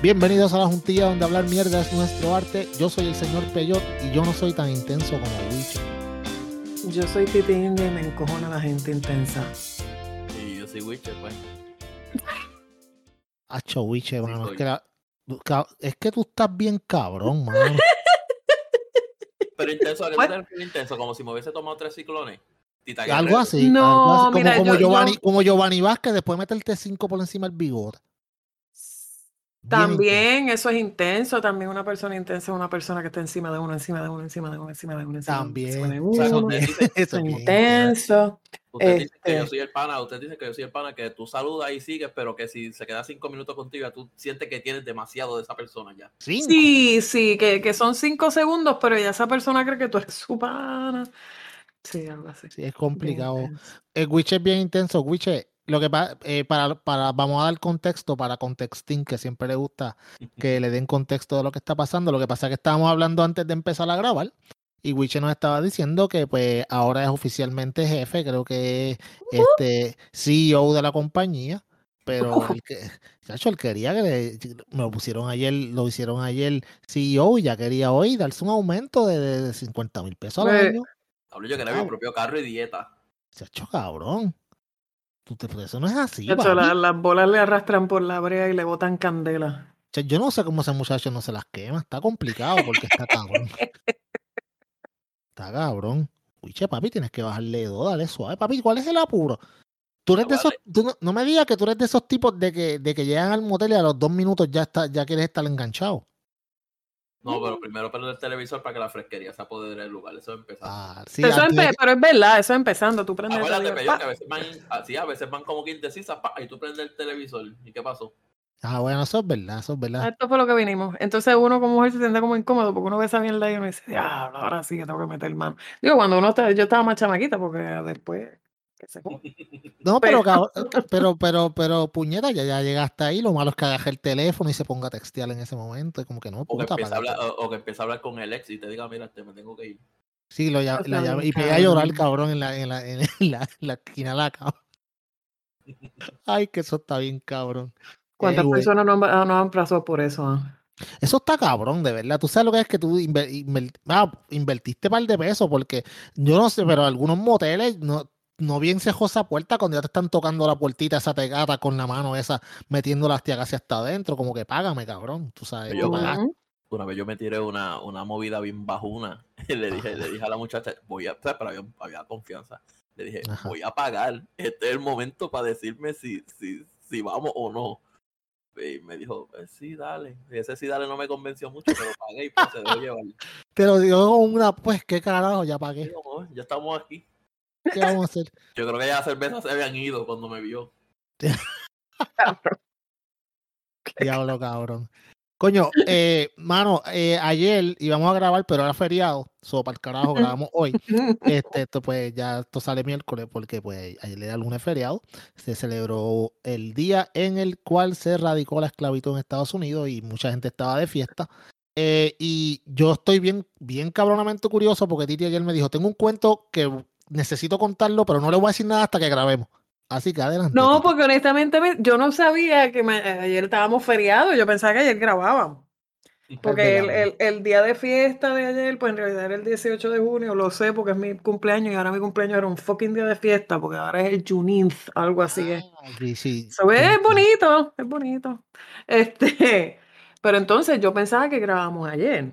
Bienvenidos a la juntilla donde hablar mierda es nuestro arte. Yo soy el señor Peyot y yo no soy tan intenso como Wicho. Yo soy India y me encojona la gente intensa. Y yo soy Witcher, pues. Hacho Wiche, mano. Es que, la- es que tú estás bien cabrón, mano. Pero intenso, ¿a qué intenso? Como si me hubiese tomado tres ciclones. Algo así. No, algo así, como, mira, como yo- Giovanni, yo- como Giovanni Vázquez, después meterte cinco por encima del bigote. Intenso. También eso es intenso. También una persona intensa es una persona que está encima de uno, encima de uno, encima de uno, encima de uno, encima También. encima de O sea, uno. usted dice, Eso es intenso. usted dice que Este- yo soy el pana, usted dice que yo soy el pana, que tú saludas y sigues, pero que si se queda cinco minutos contigo, ya tú sientes que tienes demasiado de esa persona ya. Cinco. Sí, sí, que, que son cinco segundos, pero ya esa persona cree que tú eres su pana. Sí, algo así. Sí, es complicado. El Wiche es bien intenso. Wiche, lo que pa- eh, para, para, vamos a dar contexto para Contexting, que siempre le gusta que le den contexto de lo que está pasando. Lo que pasa es que estábamos hablando antes de empezar a grabar y Wiche nos estaba diciendo que pues ahora es oficialmente jefe, creo que es este CEO de la compañía, pero el que, chacho, él quería que le, me lo pusieron ayer, lo hicieron ayer CEO y ya quería hoy darse un aumento de, de 50 mil pesos al Ve- año. Hablo yo que era mi propio carro y dieta. Chacho, cabrón. Pero eso no es así, hecho, la- las bolas le arrastran por la brea y le botan candela. Yo no sé cómo ese muchacho no se las quema. Está complicado porque está cabrón. Está cabrón. Uy, che, papi, tienes que bajarle dos, dale suave. Papi, ¿cuál es el apuro? Tú eres de esos, Vale. tú no, no me digas que tú eres de esos tipos de que, de que llegan al motel y a los dos minutos ya está, ya quieres estar enganchado. No, pero primero prender el televisor para que la fresquería se apodere del lugar. Eso es empezar. Ah, sí, Pero eso antes empe- pero es verdad, eso empezando. Tú prendes el televisor, que a veces van, así, a veces van como que indecisas, pa, y tú prendes el televisor. ¿Y qué pasó? ah, bueno, eso es verdad, eso es verdad. Esto fue lo que vinimos. Entonces uno como mujer se siente como incómodo porque uno ve esa mierda y uno dice, diablo, ahora sí que tengo que meter mano. Digo, cuando uno está, yo estaba más chamaquita porque después, que se joda. No, pero, Pero- pero, pero, pero, puñeta, ya, ya llegaste ahí. Lo malo es que agarre el teléfono y se ponga a textear en ese momento. Y como que no, O que, puta, empieza a hablar, o, o que empieza a hablar con el ex y te diga, mira, te me tengo que ir. Sí, lo la y pega a llorar, cabrón. cabrón, en la, en la, en la, en la esquina de la cama. Ay, que eso está bien, cabrón. ¿Cuántas personas no, han- no han pasado por eso? ah? Eso está cabrón, de verdad. Tú sabes lo que es que tú inver- inver- ah, invertiste par de pesos, porque yo no sé, pero algunos moteles no, no bien se esa puerta cuando ya te están tocando la puertita esa tegata con la mano esa, metiendo las tías casi hasta adentro, como que págame, cabrón. Tú sabes, Yo tú. Una vez yo me tiré una, una movida bien bajuna. Y le dije, le dije a la muchacha, voy a, pero había, había confianza. Le dije, Ajá. voy a pagar. Este es el momento para decirme si, si, si vamos o no. Y me dijo, "Eh, sí, dale. Y ese sí, dale no me convenció mucho, pero pagué y pues se dejó llevar. Te lo digo una, pues, qué carajo, ya pagué. Digo, "Oh, ya estamos aquí. ¿Qué vamos a hacer? Yo creo que ya las cervezas se habían ido cuando me vio. Diablo, cabrón. Coño, eh, mano, eh, ayer íbamos a grabar, pero era feriado. So, para el carajo, grabamos hoy. Este, esto pues ya esto sale miércoles porque pues ayer era lunes feriado. Se celebró el día en el cual se erradicó la esclavitud en Estados Unidos y mucha gente estaba de fiesta. Eh, y yo estoy bien, bien cabronamente curioso porque Titi ayer me dijo, tengo un cuento que necesito contarlo, pero no le voy a decir nada hasta que grabemos. Así que adelante. No, porque honestamente me- yo no sabía que ma- ayer estábamos feriados, yo pensaba que ayer grabábamos. Porque el, el- el día de fiesta de ayer, pues en realidad era el 18 de junio, lo sé porque es mi cumpleaños y ahora mi cumpleaños era un fucking día de fiesta porque ahora es el Juneteenth, algo así es. Ah, sí, sí. So, es bonito, es bonito. Este, pero entonces yo pensaba que grabamos ayer.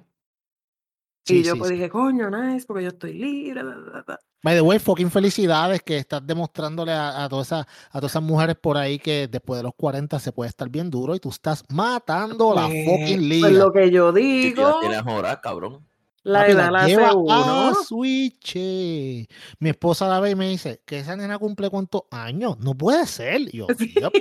Sí, y yo sí, pues sí. dije, coño, nice, porque yo estoy libre. bla, bla, bla". By the way, fucking felicidades que estás demostrándole a, a todas esas, a todas esas mujeres por ahí que después de los 40 se puede estar bien duro y tú estás matando la Pues, fucking pues liga. lo que yo digo, tienes horas, cabrón. la Papi, edad la hace lleva a Switch. Mi esposa la ve y me dice que esa nena cumple cuántos años. No puede ser. Y yo, "Yep".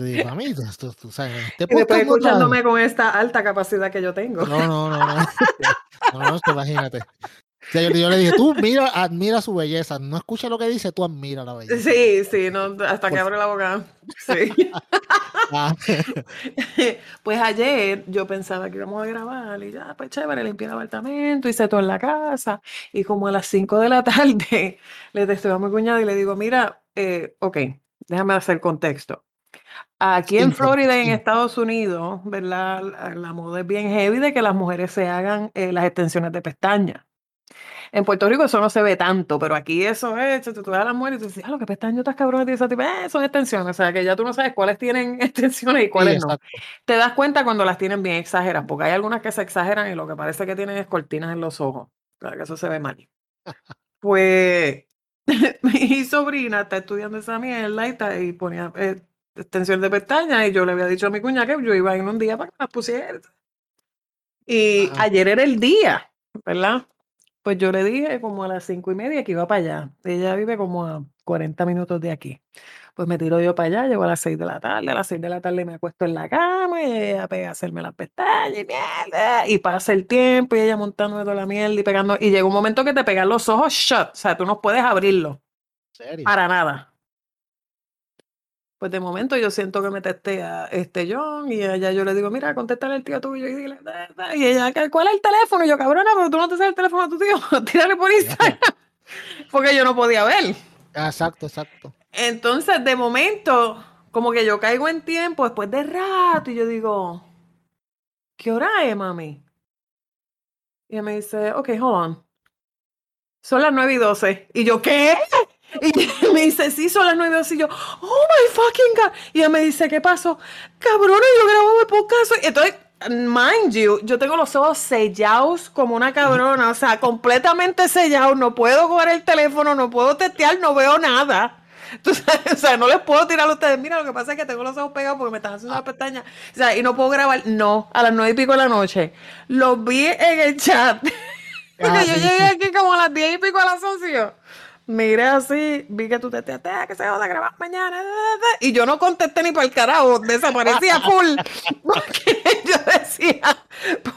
Yo digo, mami, esto- tú sabes, en este Y después podcast no escuchándome con esta alta capacidad que yo tengo. No, no, no, no. No, no, que imagínate. O sea, yo, yo le dije, tú mira, admira su belleza. No escucha lo que dice, tú admira la belleza. Sí, sí, no, hasta que Por abre la boca. Sí. Ah, Pues ayer yo pensaba que íbamos a grabar y ya, pues chévere, limpié el apartamento, hice todo en la casa. Y como a las 5 de la tarde le texteo a mi cuñada y le digo, mira, eh, ok, déjame hacer contexto. Aquí en Florida, en protección. Estados Unidos, ¿verdad? La, la moda es bien heavy de que las mujeres se hagan eh, las extensiones de pestañas. En Puerto Rico eso no se ve tanto, pero aquí eso es, tú, tú ves a las mujeres y tú dices, ah, lo que pestañas estás cabrón, y esa tipo, eh, son extensiones, o sea que ya tú no sabes cuáles tienen extensiones y Sí, cuáles no. exacto. Te das cuenta cuando las tienen bien exageradas, porque hay algunas que se exageran y lo que parece que tienen es cortinas en los ojos. Claro que eso se ve mal. Pues mi sobrina está estudiando esa mierda y, está- y ponía eh, extensión de pestañas y yo le había dicho a mi cuñada que yo iba a ir un día para que las pusiera. Y Ajá. ayer era el día, ¿verdad? Pues yo le dije como a las cinco y media que iba para allá. Ella vive como a 40 minutos de aquí. Pues me tiro yo para allá, llego a las 6 de la tarde, a las 6 de la tarde me acuesto en la cama y ella pega a hacerme las pestañas y mierda. Y pasa el tiempo y ella montándome toda la mierda y pegando. Y llega un momento que te pegan los ojos shut, o sea, tú no puedes abrirlos ¿En serio? para nada. Pues de momento yo siento que me testea este John y ella yo le digo, mira, contéstale al tío tuyo y dile, da, da", y ella, "¿Qué- ¿cuál es el teléfono? Y yo, cabrona, pero tú no te sabes el teléfono de tu tío, tírale por Instagram. Porque yo no podía ver. Exacto, exacto. Entonces, de momento, como que yo caigo en tiempo después de rato y yo digo, ¿qué hora es, mami? Y ella me dice, ok, hold on. Son las 9 y 12. Y yo, ¿qué? Y me dice, sí, son las 9 y 12. Y yo, oh my fucking God. Y ella me dice, ¿qué pasó? Cabrona, yo grababa el podcast. Y Entonces, mind you, yo tengo los ojos sellados como una cabrona. O sea, completamente sellados. No puedo coger el teléfono, no puedo testear, no veo nada. Sabes, o sea, no les puedo tirar a ustedes. Mira, lo que pasa es que tengo los ojos pegados porque me están haciendo las pestañas. O sea, y no puedo grabar. No, a las nueve y pico de la noche. Los vi en el chat. Porque Ah, yo llegué aquí como a las diez y pico a las once. Miré así, vi que tú te te te- que se va a grabar mañana. Y yo no contesté ni para el carajo, desaparecía full. Porque yo decía,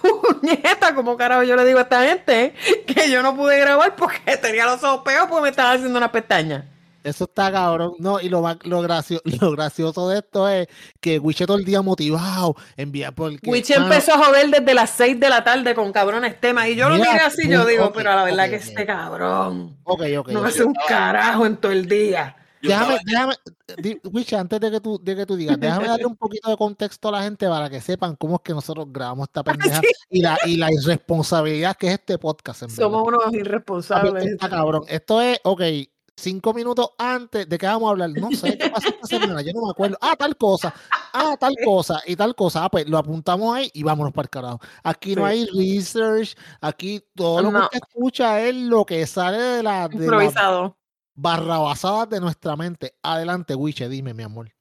puñeta, como carajo yo le digo a esta gente que yo no pude grabar porque tenía los ojos pegados porque me estaba haciendo una pestaña. Eso está cabrón. No, y lo, más- lo, gracio- lo gracioso de esto es que Wiche todo el día motivado, envía porque. Wichi mano, empezó a joder desde las 6 de la tarde con cabrones temas. Y yo lo miré así, yo digo, ok, pero a la verdad ok, que este cabrón Ok, ok. no hace un carajo en todo el día. Yo Déjame, estaba- déjame, di- Wiche, antes de que tú, de que tú digas, déjame darle un poquito de contexto a la gente para que sepan cómo es que nosotros grabamos esta pendeja Sí. y, la, y la irresponsabilidad que es este podcast. En verdad. Somos unos irresponsables. está cabrón. Esto es, ok, cinco minutos antes de que vamos a hablar. No sé qué pasó esta semana, yo no me acuerdo. Ah, tal cosa. Ah, tal cosa y tal cosa. Ah, pues lo apuntamos ahí y vámonos para el carajo. Aquí no hay research. Aquí todo lo No. que usted escucha es lo que sale de la, de Improvisado. barrabasadas de nuestra mente. Adelante, Wiche, dime, mi amor.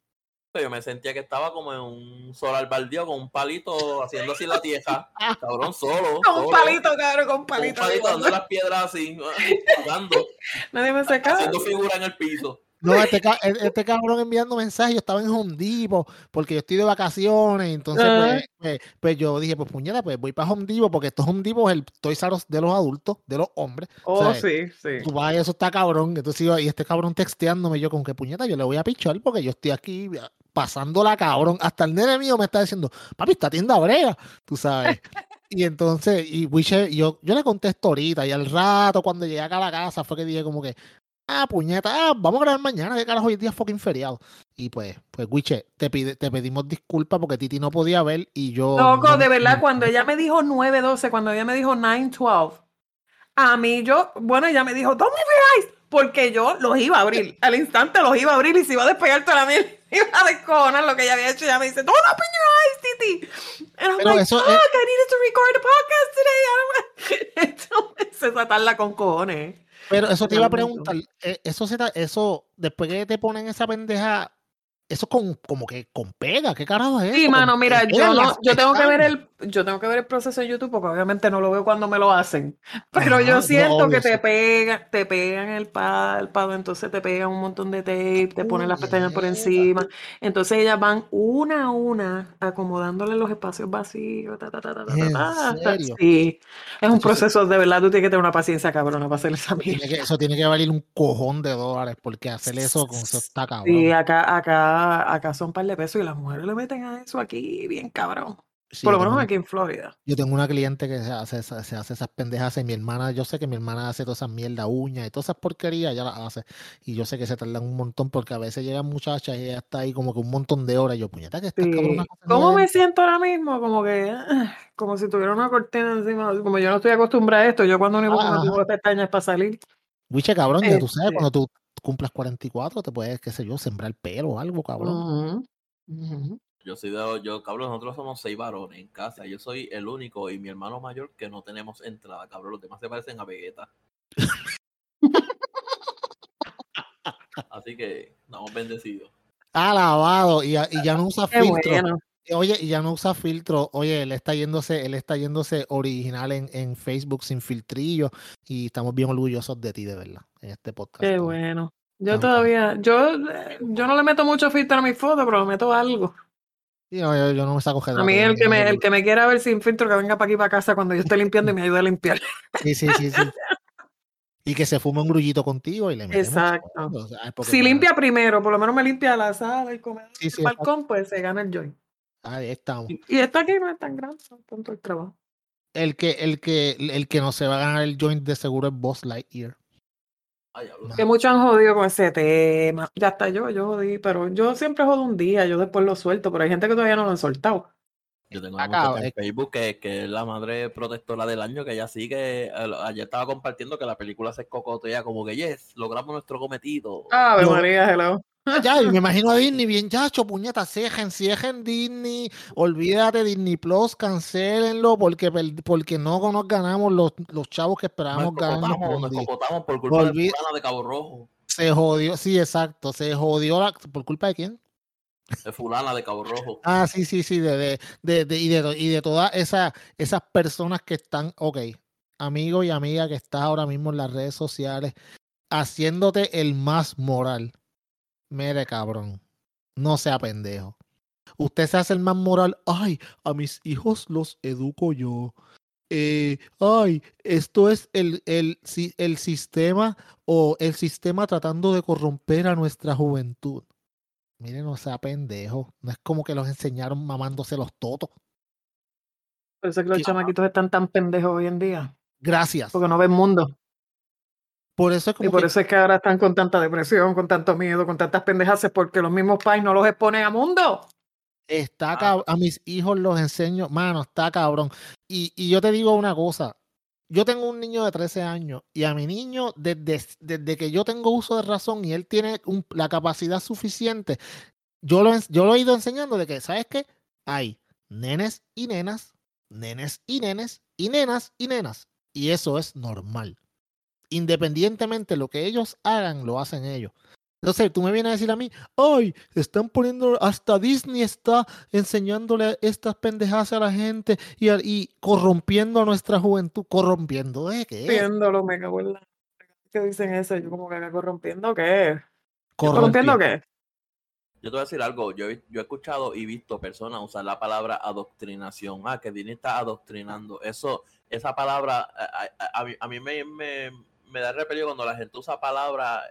Yo me sentía que estaba como en un solar baldío con un palito haciendo así la tierra. Cabrón, solo. Con un solo, palito, cabrón, con un Con un palito. palito dando las piedras así, jugando, Nadie me caso. haciendo figura en el piso. No, este, e- este cabrón enviando mensajes. Yo estaba en Home Depot porque yo estoy de vacaciones. Entonces, pues, pues, pues yo dije, pues puñeta, pues voy para Home Depot porque esto es Home Depot es el Toys R de los adultos, de los hombres. Oh, sea, sí, sí. Tú vas, eso está cabrón. Entonces, yo- y este cabrón texteándome yo con que puñeta, yo le voy a pichar porque yo estoy aquí pasándola cabrón. Hasta el nene mío me está diciendo, papi, esta tienda brega, tú sabes. Y entonces, y Wiche, yo, yo le contesto ahorita, y al rato, cuando llegué acá a la casa, fue que dije como que, ah, puñeta, ah, vamos a grabar mañana, que carajo, hoy día es fucking feriado. Y pues, pues, Wiche, te, pide, te pedimos disculpas porque Titi no podía ver y yo. Loco, no- de verdad, no- cuando ella me dijo 9-12, cuando ella me dijo 9-12, a mí yo, bueno, ella me dijo, don't your eyes, porque yo los iba a abrir, al instante los iba a abrir y se iba a despegar toda la miel, iba a descojonar lo que ella había hecho. Ella me dice, don't open your eyes, Titi. And I'm Pero like, fuck, es- I needed to record a podcast today. I don't want-" Entonces, se satarla con cojones. Pero eso te iba a preguntar, eh, eso se eso, después que te ponen esa pendeja, eso con, como que con pega, ¿qué carajo es Sí, eso? mano, Con- mira, yo, no, tengo que ver el, yo tengo que ver el proceso de YouTube porque obviamente no lo veo cuando me lo hacen. Pero Ajá, yo no, siento obvio, que te pegan, te pegan el párpado, entonces te pegan un montón de tape, te ponen las pestañas por encima. Entonces ellas van una a una acomodándole los espacios vacíos. ta, ta, ta, ta, ta, ¿En ta, ta. serio? Sí, es un proceso de verdad, tú tienes que tener una paciencia cabrona para hacer esa mierda. eso tiene que valer un cojón de dólares porque hacer eso con eso está cabrón. Sí, acá, acá, acá son un par de pesos y las mujeres le meten a eso aquí bien cabrón. Sí, Por lo menos tengo- aquí en Florida. Yo tengo una cliente que se hace, esa- se hace esas pendejas y mi hermana, yo sé que mi hermana hace todas esas mierda uñas y todas esas porquerías, ella las hace. Y yo sé que se tardan un montón porque a veces llegan muchachas y ella está ahí como que un montón de horas. y Yo, puñeta, que Sí. cabronas hacen ¿Cómo me esto?". siento ahora mismo? Como que, como si tuviera una cortina encima. Como yo no estoy acostumbrada a esto, yo cuando único Ah, pongo pestañas para salir. Wiche, cabrón, ya tú sabes, Este. cuando tú cumplas 44 te puedes, qué sé yo, sembrar pelo o algo, cabrón. Ujú. Yo soy de, yo, cabrón, nosotros somos seis varones en casa. Yo soy el único y mi hermano mayor que no tenemos entrada, cabrón. Los demás se parecen a Vegeta. Así que estamos bendecidos. Alabado, y, ya- y ya no usa Qué filtro. bueno. Oye, y ya no usa filtro. Oye, él está yéndose, él está yéndose original en, en Facebook sin filtrillo. Y estamos bien orgullosos de ti, de verdad, en este podcast. Qué bueno. Yo todavía, yo, yo no le meto mucho filtro a mis fotos, pero le meto algo. Yo, yo no me saco A mí el que me, el que me quiera ver sin filtro, que venga para aquí para casa cuando yo esté limpiando y me ayude a limpiar. Sí, sí, sí, sí. Y que se fume un grullito contigo y le metemos Exacto. Si limpia primero, por lo menos me limpia la sala, el comedor, Sí, el balcón, pues se gana el joint. Ahí estamos. Y, y esto aquí no es tan grande, tanto el trabajo. El que, el que, el que no se va a ganar el joint de seguro es Boss Lightyear. Que muchos han jodido con ese tema. Ya está yo, yo jodí, pero yo siempre jodo un día, yo después lo suelto, pero hay gente que todavía no lo han soltado. Yo tengo Acá, una muchacha eh. en Facebook que, que es la madre protectora del año, que ella sigue, eh, ayer estaba compartiendo que la película se cocotea como que, yes, logramos nuestro cometido. Yo- María, hello. Ya, y me imagino a Disney bien, chacho, puñeta, cejen, ciejen Disney, olvídate Disney Plus, cancélenlo porque, porque no nos ganamos los, los chavos que esperábamos un nos cocotamos por culpa de de Cabo Rojo. Se jodió, sí, exacto, se jodió la, ¿por culpa de quién? De fulana de Cabo Rojo. Ah, sí, sí, sí, de, de, de, y, de, y de todas esas, esas personas que están, ok, amigo y amiga que estás ahora mismo en las redes sociales, haciéndote el más moral. Mire, cabrón, no sea pendejo. Usted se hace el más moral. Ay, a mis hijos los educo yo. Eh, ay, esto es el, el, el sistema o el sistema tratando de corromper a nuestra juventud. Miren, no sea pendejo. No es como que los enseñaron mamándose los totos. Por eso es que los chamaquitos están tan pendejos hoy en día, Gracias. porque no ven mundo. Por eso es Y como por que eso es que ahora están con tanta depresión, con tanto miedo, con tantas pendejas, porque los mismos pais no los exponen a mundo. está Ah. cab- a mis hijos los enseño, mano, está cabrón. Y, y yo te digo una cosa. Yo tengo un niño de 13 años y a mi niño, desde, desde que yo tengo uso de razón y él tiene la capacidad suficiente, yo lo, yo lo he ido enseñando de que, ¿sabes qué? Hay nenes y nenas, nenes y nenes, y nenas y nenas. Y eso es normal. Independientemente de lo que ellos hagan, lo hacen ellos. Entonces, tú me vienes a decir a mí, ay, están poniendo, hasta Disney está enseñándole estas pendejadas a la gente y, a- y corrompiendo a nuestra juventud. ¿Corrompiendo de qué? Corrompiéndolo, me cago en la... ¿Qué dicen eso? Yo como que acá corrompiendo qué? ¿Corrompiendo qué? Yo te voy a decir algo, yo, he- yo he escuchado y visto personas usar la palabra adoctrinación. Ah, que Disney está adoctrinando. Eso, esa palabra, a, a- a mí, a mí me, me, me da repelio cuando la gente usa palabra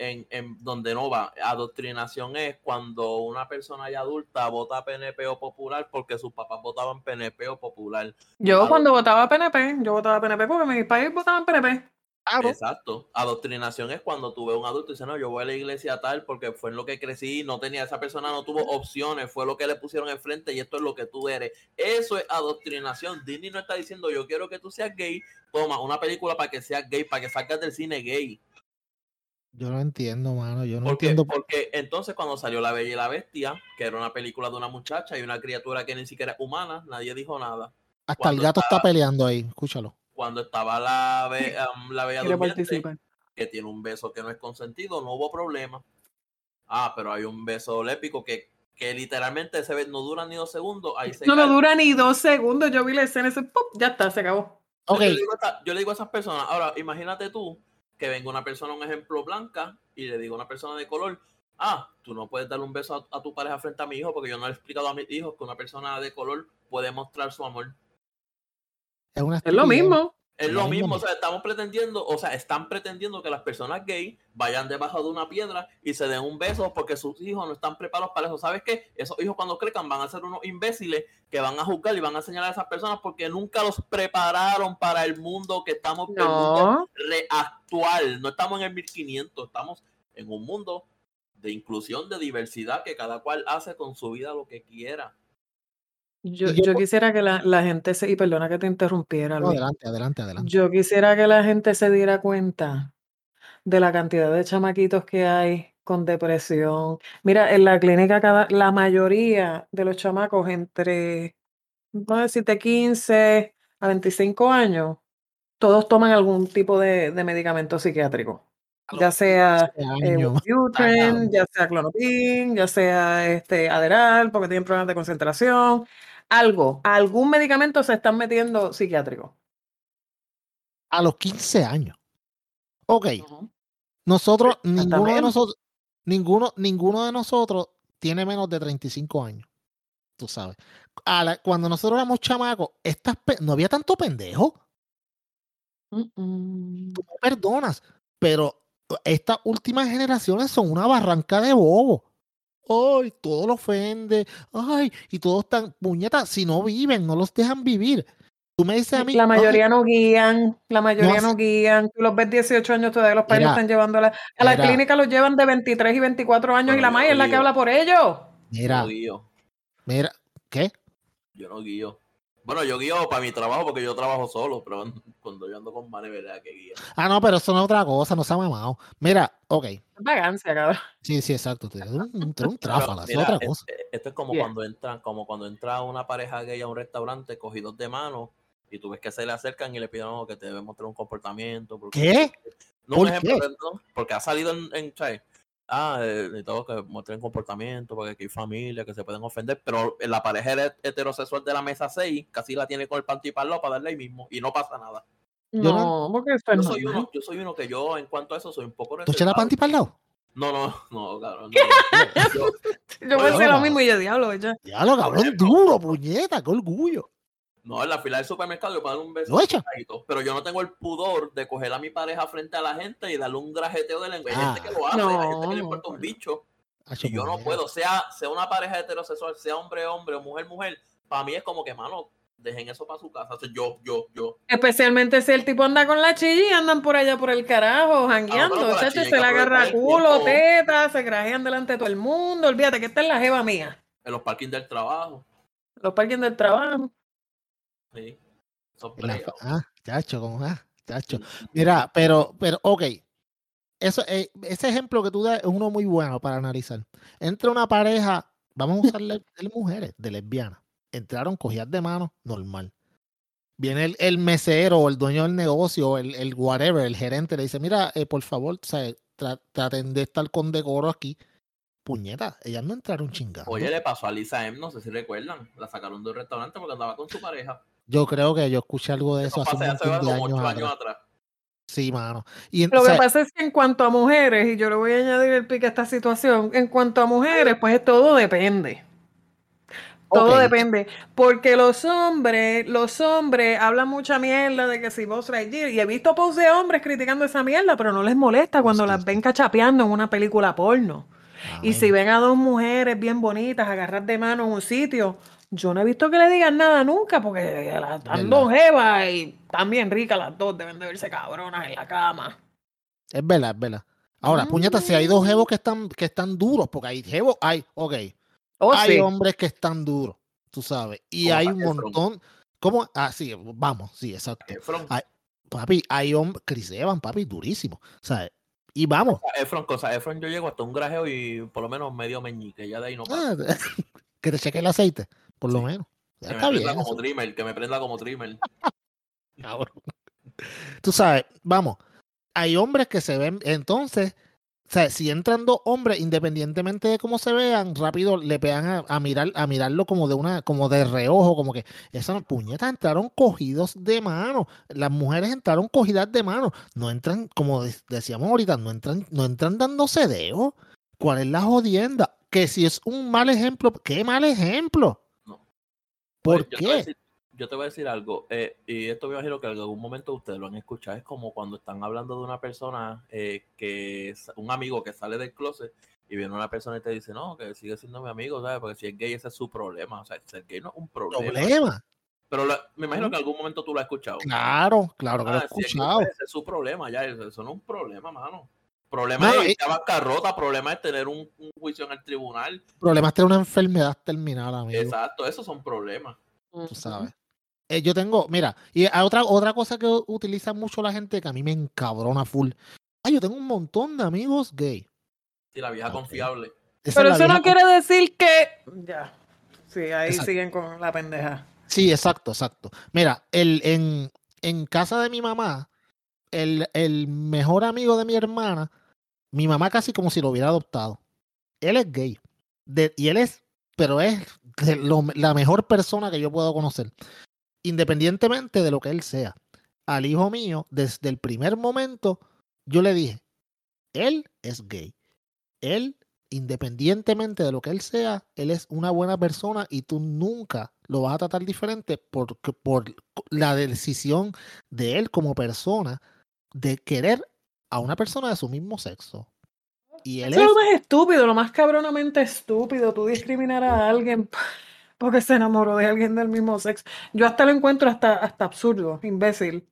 en, en donde no va. Adoctrinación es cuando una persona ya adulta vota PNP o popular porque sus papás votaban PNP o popular. Yo cuando votaba PNP, yo votaba PNP porque mis países votaban PNP. Claro. Exacto. Adoctrinación es cuando tú ves un adulto y dices, no, yo voy a la iglesia tal porque fue en lo que crecí, no tenía, esa persona no tuvo opciones, fue lo que le pusieron enfrente y esto es lo que tú eres. Eso es adoctrinación. Disney no está diciendo, yo quiero que tú seas gay, toma una película para que seas gay, para que salgas del cine gay. Yo no entiendo, mano. Yo no Porque, entiendo. porque entonces cuando salió La Bella y la Bestia, que era una película de una muchacha y una criatura que ni siquiera es humana, nadie dijo nada. Hasta el gato está peleando ahí. Escúchalo. Cuando estaba la, be- um, la Bella Durmiente, que tiene un beso que no es consentido, no hubo problema. Ah, pero hay un beso lépico que, que literalmente ese beso no dura ni dos segundos. Ahí se No cae. dura ni dos segundos. Yo vi la escena ese ¡pum! ya está, se acabó. Ok, Yo, le digo a esta- yo le digo a esas personas, ahora imagínate tú que venga una persona, un ejemplo blanca, y le digo a una persona de color, ah, tú no puedes darle un beso a, a tu pareja frente a mi hijo porque yo no le he explicado a mis hijos que una persona de color puede mostrar su amor. es una Es lo mismo. Es lo mismo. o sea, estamos pretendiendo, o sea, están pretendiendo que las personas gay vayan debajo de una piedra y se den un beso porque sus hijos no están preparados para eso. ¿Sabes qué? Esos hijos cuando crezcan van a ser unos imbéciles que van a juzgar y van a señalar a esas personas porque nunca los prepararon para el mundo que estamos mundo No, re- actual. No estamos en el 1500, estamos en un mundo de inclusión, de diversidad, que cada cual hace con su vida lo que quiera. Yo, yo quisiera que la, la gente se, y perdona que te interrumpiera, Luis. adelante, adelante, adelante. Yo quisiera que la gente se diera cuenta de la cantidad de chamaquitos que hay con depresión. Mira, en la clínica cada, la mayoría de los chamacos entre, vamos a decirte 15 a 25 años, todos toman algún tipo de, de medicamento psiquiátrico. Ya sea 15 eh, ya sea Clonopin, ya sea este Adderall, porque tienen problemas de concentración. Algo, algún medicamento se están metiendo psiquiátrico. A los 15 años. Ok, nosotros, ninguno de nosotros, ninguno, ninguno de nosotros tiene menos de 35 años. Tú sabes. A la- cuando nosotros éramos chamacos, estas no había tanto pendejo. Tú me perdonas, pero estas últimas generaciones son una barranca de bobo. Ay, todo lo ofende. Ay, y todos están, puñetas, si no viven, no los dejan vivir. Tú me dices a mí, La "Ay, mayoría no guían, la mayoría no guían. Tú los ves 18 años, todavía los padres Mira, están llevando a la, a la mira. clínica, los llevan de 23 y 24 años y la madre es la que habla por ellos. Yo mira, no guío. mira, ¿qué? Yo no guío. Bueno, yo guío para mi trabajo porque yo trabajo solo, pero cuando yo ando con Mane, verdad que guía. Ah, no, pero eso no es otra cosa, no se ha mamado. Mira, ok, Es vagancia, cabrón. sí, sí, exacto. Tú eres un, un tráfala, es otra cosa. este- esto es como cuando entran, como cuando entra una pareja gay a un restaurante cogidos de mano y tú ves que se le acercan y le piden "No, que te debe mostrar un comportamiento. Porque, ¿Qué? No, ¿Por un ejemplo, qué? ¿no? porque ha salido en, en. Ah, eh, necesitamos que muestren comportamiento, porque aquí hay familia que se pueden ofender, pero la pareja het- heterosexual de la mesa 6 casi la tiene con el panty para para darle ahí mismo y no pasa nada. Yo No, porque eso es Yo soy, uno, yo soy uno que yo, en cuanto a eso, soy un poco ¿Tú echas la panty para el lado? No, no, no, cabrón. no. Yo- Yo pensé lo mismo y yo, diablo. Diablo, cabrón, duro, puñeta, qué orgullo. No, en la fila del supermercado yo puedo dar un beso. ¿Lo echa? pegadito, Pero yo no tengo el pudor de coger a mi pareja frente a la gente y darle un grajeteo de lengua. Hay gente que lo hace, hay gente que le No, importa un no. bicho. Hacho, Y yo no puedo, sea, sea una pareja heterosexual, sea hombre, hombre o mujer, mujer, para mí es como que, mano, dejen eso para su casa. O sea, yo, yo, yo. Especialmente si el tipo anda con la chilla y andan por allá por el carajo, jangueando. con la chacho, chilla, se le agarra culo, tetas, se grajean delante de todo el mundo. Olvídate que esta es la jeva mía. En los parkings del trabajo. Los parking del trabajo. Sí. Ah, chacho, como, ah, chacho. Mira, pero, pero, ok. Eso, eh, ese ejemplo que tú das es uno muy bueno para analizar. Entra una pareja, vamos a usarle de mujeres, de lesbianas. Entraron, cogían de mano, normal. Viene el, el mesero o el dueño del negocio, el, el whatever, el gerente, le dice, mira, eh, por favor, traten de estar con decoro aquí. Puñeta, ellas no entraron chingando. Oye, le pasó a Lisa M, no sé si recuerdan. La sacaron de un restaurante porque andaba con su pareja. Yo creo que yo escuché algo de eso Eso hace hace de años ocho años atrás. atrás. Sí, mano. Y Lo o que sea, pasa es que en cuanto a mujeres, y yo le voy a añadir el pique a esta situación, en cuanto a mujeres, pues todo depende. Todo depende. Porque los hombres, los hombres hablan mucha mierda de que si vos Lightyear, y he visto posts de hombres criticando esa mierda, pero no les molesta cuando sí, las ven cachapeando en una película porno. Y si ven a dos mujeres bien bonitas agarrar de mano en un sitio, yo no he visto que le digan nada nunca, porque las están Verdad. dos jevas y están bien ricas las dos, deben de verse cabronas en la cama. Es verdad, es verdad. Ahora, puñeta, si hay dos jevos que están, que están duros, porque hay jevos, hay, ok, Oh, hay sí. hombres que están duros, tú sabes, y hay un montón, ¿cómo? Ah, sí, vamos, sí, exacto. Papi, hay hombres, Chris Evans, papi, durísimo, ¿sabes? Y vamos, Efron, cosa, Efron, yo llego hasta un grajeo y por lo menos medio meñique. Ya de ahí no pasa. ah, que te cheque el aceite, por lo Sí. menos. Ya Que me bien. prenda como trimmer, que me prenda como trimmer. cabrón. Tú sabes, vamos, hay hombres que se ven, entonces, o sea, si entran dos hombres, independientemente de cómo se vean, rápido le pegan a, a mirar, a mirarlo como de una, como de reojo, como que esas puñetas entraron cogidos de mano. Las mujeres entraron cogidas de mano. No entran, como de- decíamos ahorita, no entran, no entran dándose dedo. ¿Cuál es la jodienda? Que si es un mal ejemplo, ¿qué mal ejemplo? No. ¿Por Oye, yo te voy a qué? decir- yo te voy a decir algo, eh, y esto me imagino que en algún momento ustedes lo han escuchado, es como cuando están hablando de una persona eh, que es un amigo que sale del closet y viene una persona y te dice, no, que sigue siendo mi amigo, ¿sabes? Porque si es gay ese es su problema, o sea, ser gay no es un problema. ¿Problema? Pero la- me imagino que en algún momento tú lo has escuchado. Claro, claro que lo he Ah, si es escuchado. pues, ese es su problema, ya, eso, eso no es un problema, mano. Problema Mano, es y- ir a bancarrota, problema es tener un, un juicio en el tribunal. Problema es tener una enfermedad terminal, amigo. Exacto, esos son problemas. Tú sabes. Eh, yo tengo, mira, y hay otra, otra cosa que utiliza mucho la gente que a mí me encabrona full. Ah, yo tengo un montón de amigos gay. Y la vieja confiable. Esa Pero es la eso no quiere decir que. Ya. Sí, ahí Exacto. siguen con la pendeja. Sí, exacto, exacto. Mira, el, en, en casa de mi mamá, el, el mejor amigo de mi hermana, mi mamá casi como si lo hubiera adoptado. Él es gay. Y él es, pero es la mejor persona que yo puedo conocer. Independientemente de lo que él sea. Al hijo mío, desde el primer momento, yo le dije, él es gay. Él, independientemente de lo que él sea, él es una buena persona y tú nunca lo vas a tratar diferente porque, por la decisión de él como persona de querer a una persona de su mismo sexo. Y él Eso es lo más estúpido, lo más cabronamente estúpido, tú discriminar a alguien porque se enamoró de alguien del mismo sexo. Yo hasta lo encuentro hasta, hasta absurdo, imbécil.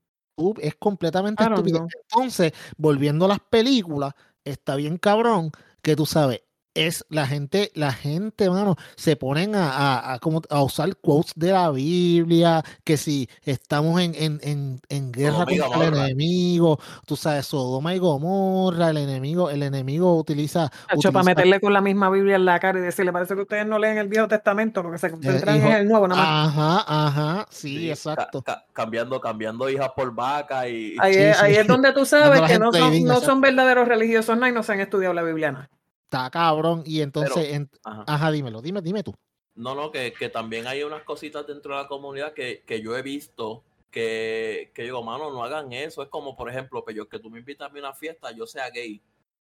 es completamente estúpido. know. Entonces, volviendo a las películas, está bien cabrón que tú sabes, es la gente, la gente, mano, se ponen a, a, a como a usar quotes de la Biblia, que si estamos en, en, en, en guerra Sodoma contra el enemigo, tú sabes, Sodoma y Gomorra, el enemigo, el enemigo utiliza, para meterle con la misma Biblia en la cara y decirle, parece que ustedes no leen el Viejo Testamento porque se concentran hijo- en el Nuevo, nada más. Ajá, ajá, sí, exacto. ca- cambiando, cambiando hijas por vaca y. Ahí, sí, es, ahí sí. es donde tú sabes que no son, no son verdaderos religiosos nada y no se han estudiado la Biblia nada. Está cabrón. Y entonces, en- Ajá. ajá, dímelo, dime, dime tú. No, no, que, que también hay unas cositas dentro de la comunidad que, que yo he visto que, que digo, mano, no hagan eso. Es como, por ejemplo, que yo que tú me invitas a mí a una fiesta, yo sea gay.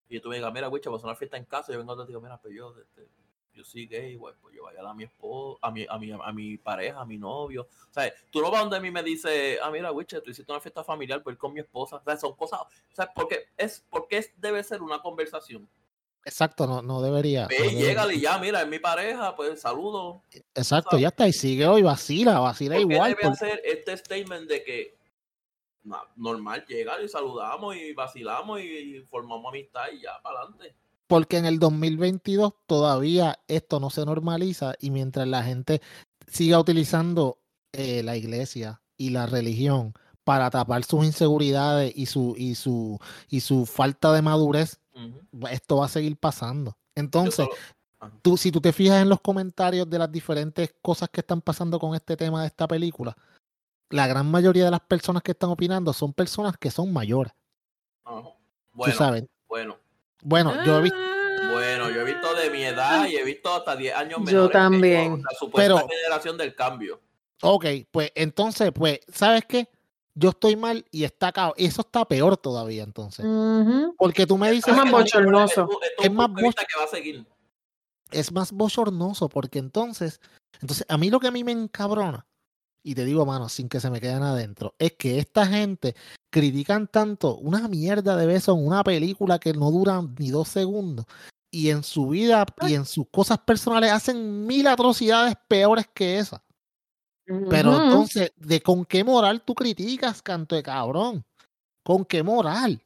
Y tú me digas, mira, Wicha, vas a una fiesta en casa. Yo vengo y te digo, mira, pues yo, este, yo soy gay, güey, pues yo vaya a mi esposo, a mi, a mi, a mi pareja, a mi novio. O sea, tú no vas donde a mí me dice, ah, mira, Wicha, tú hiciste una fiesta familiar, pues con mi esposa. O sea, son cosas, o sea, porque es, porque es, debe ser una conversación. Exacto, no, no debería. Ve, no llégale y ya, mira, es mi pareja, pues saludo. Exacto, ya está. Y sigue hoy, vacila, vacila ¿Por qué igual. debe por- hacer este statement de que normal llega y saludamos y vacilamos y formamos amistad y ya para adelante? porque en el 2022 todavía esto no se normaliza y mientras la gente siga utilizando eh, la iglesia y la religión para tapar sus inseguridades y su y su y su falta de madurez, esto va a seguir pasando. Yo Entonces, solo- tú, si tú te fijas en los comentarios de las diferentes cosas que están pasando con este tema de esta película, la gran mayoría de las personas que están opinando son personas que son mayores, ajá. tú Bueno, sabes. bueno, Bueno, yo he visto, bueno, yo he visto de mi edad y he visto hasta 10 años Yo menores. que también. la supuesta Pero- generación del cambio. ok, pues entonces, pues, ¿sabes qué? Yo estoy mal y está cao. Eso está peor todavía, entonces. Porque tú me dices, Es más ¿Sabes "Ah, qué? bochornoso. Es más seguir. es más bochornoso, porque entonces, entonces, a mí lo que a mí me encabrona, y te digo, mano, sin que se me queden adentro, es que esta gente critican tanto una mierda de beso en una película que no dura ni dos segundos, y en su vida y en sus cosas personales hacen mil atrocidades peores que esa. Pero entonces, ¿de con qué moral tú criticas, canto de cabrón? ¿Con qué moral?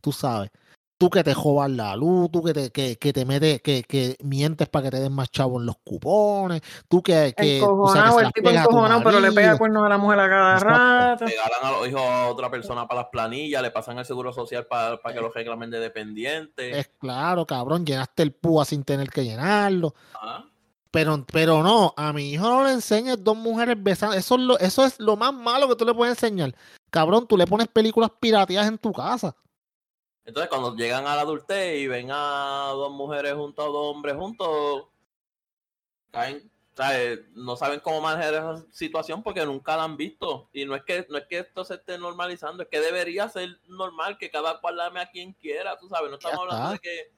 Tú sabes. Tú que te jobas la luz, tú que te, que, que te metes, que, que mientes para que te den más chavo en los cupones, tú que, que, Encojonado, se el las tipo encojonado, pero le pega cuernos a la mujer a cada Exacto. rato. Regalan a los hijos a otra persona para las planillas, le pasan el seguro social para, para que los reclamen de dependiente. Es claro, cabrón, llenaste el púa sin tener que llenarlo. Ajá. Pero, pero no, a mi hijo no le enseñes dos mujeres besando. Eso es, lo, eso es lo más malo que tú le puedes enseñar. Cabrón, tú le pones películas pirateadas en tu casa. Entonces, cuando llegan a la adultez y ven a dos mujeres juntos, dos hombres juntos, caen, ¿sabes? no saben cómo manejar esa situación porque nunca la han visto. Y no es que no es que esto se esté normalizando, es que debería ser normal que cada cual ame a quien quiera, tú sabes. No estamos hablando de que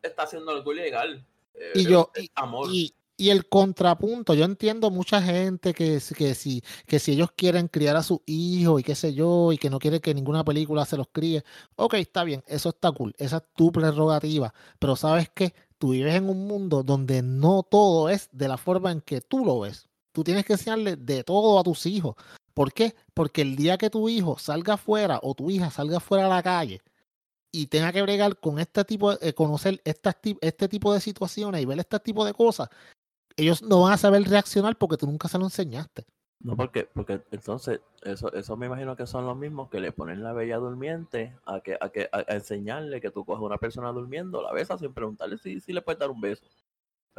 está haciendo algo ilegal. Eh, Y yo, es y, amor. y, Y el contrapunto, yo entiendo mucha gente que, que, si, que si ellos quieren criar a sus hijos y qué sé yo, y que no quieren que ninguna película se los críe, ok, está bien, eso está cool, esa es tu prerrogativa, pero sabes que tú vives en un mundo donde no todo es de la forma en que tú lo ves. Tú tienes que enseñarle de todo a tus hijos. ¿Por qué? Porque el día que tu hijo salga afuera o tu hija salga afuera a la calle y tenga que bregar con este tipo, de, eh, conocer estas este tipo de situaciones y ver este tipo de cosas, ellos no van a saber reaccionar porque tú nunca se lo enseñaste. No, porque, porque entonces, eso, eso me imagino que son los mismos que le ponen la bella durmiente a que, a que, a, a enseñarle que tú coges a una persona durmiendo, la besas sin preguntarle si, si le puedes dar un beso.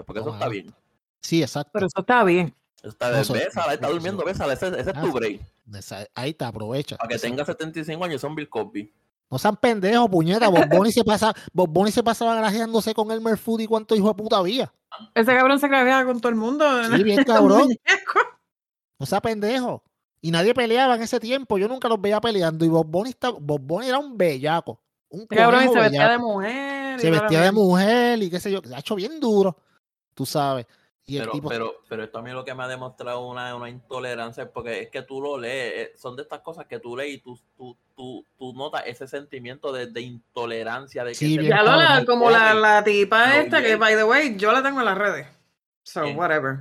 Porque eso está bien. Sí, exacto. Pero eso está bien. Está No, de eso- bésala, está eso- durmiendo, bésala, ese, ese es tu break. Esa- Ahí te aprovecha. Para que tenga 75 años son Bill Cosby. No sean pendejos, puñeta. Bob se pasa, Bob se pasaba grajeándose con Elmer Food y cuánto hijo de puta había. Ese cabrón se craveaba con todo el mundo. Sí, bien cabrón. No sea pendejo. Y nadie peleaba en ese tiempo. Yo nunca los veía peleando. Y Bob está- Bob Bunny era un bellaco. Un cabrón y se vestía de mujer. Se vestía de mujer y qué sé yo. Se ha hecho bien duro. Tú sabes. Y Pero, tipo. pero, pero esto a mí lo que me ha demostrado una, una intolerancia es porque es que tú lo lees, eh, son de estas cosas que tú lees y tú, tú, tú, tú notas ese sentimiento de, de intolerancia, de que Sí, Ya lo, la- como la, la tipa No, esta, que by the way, yo la tengo en las redes. So, whatever.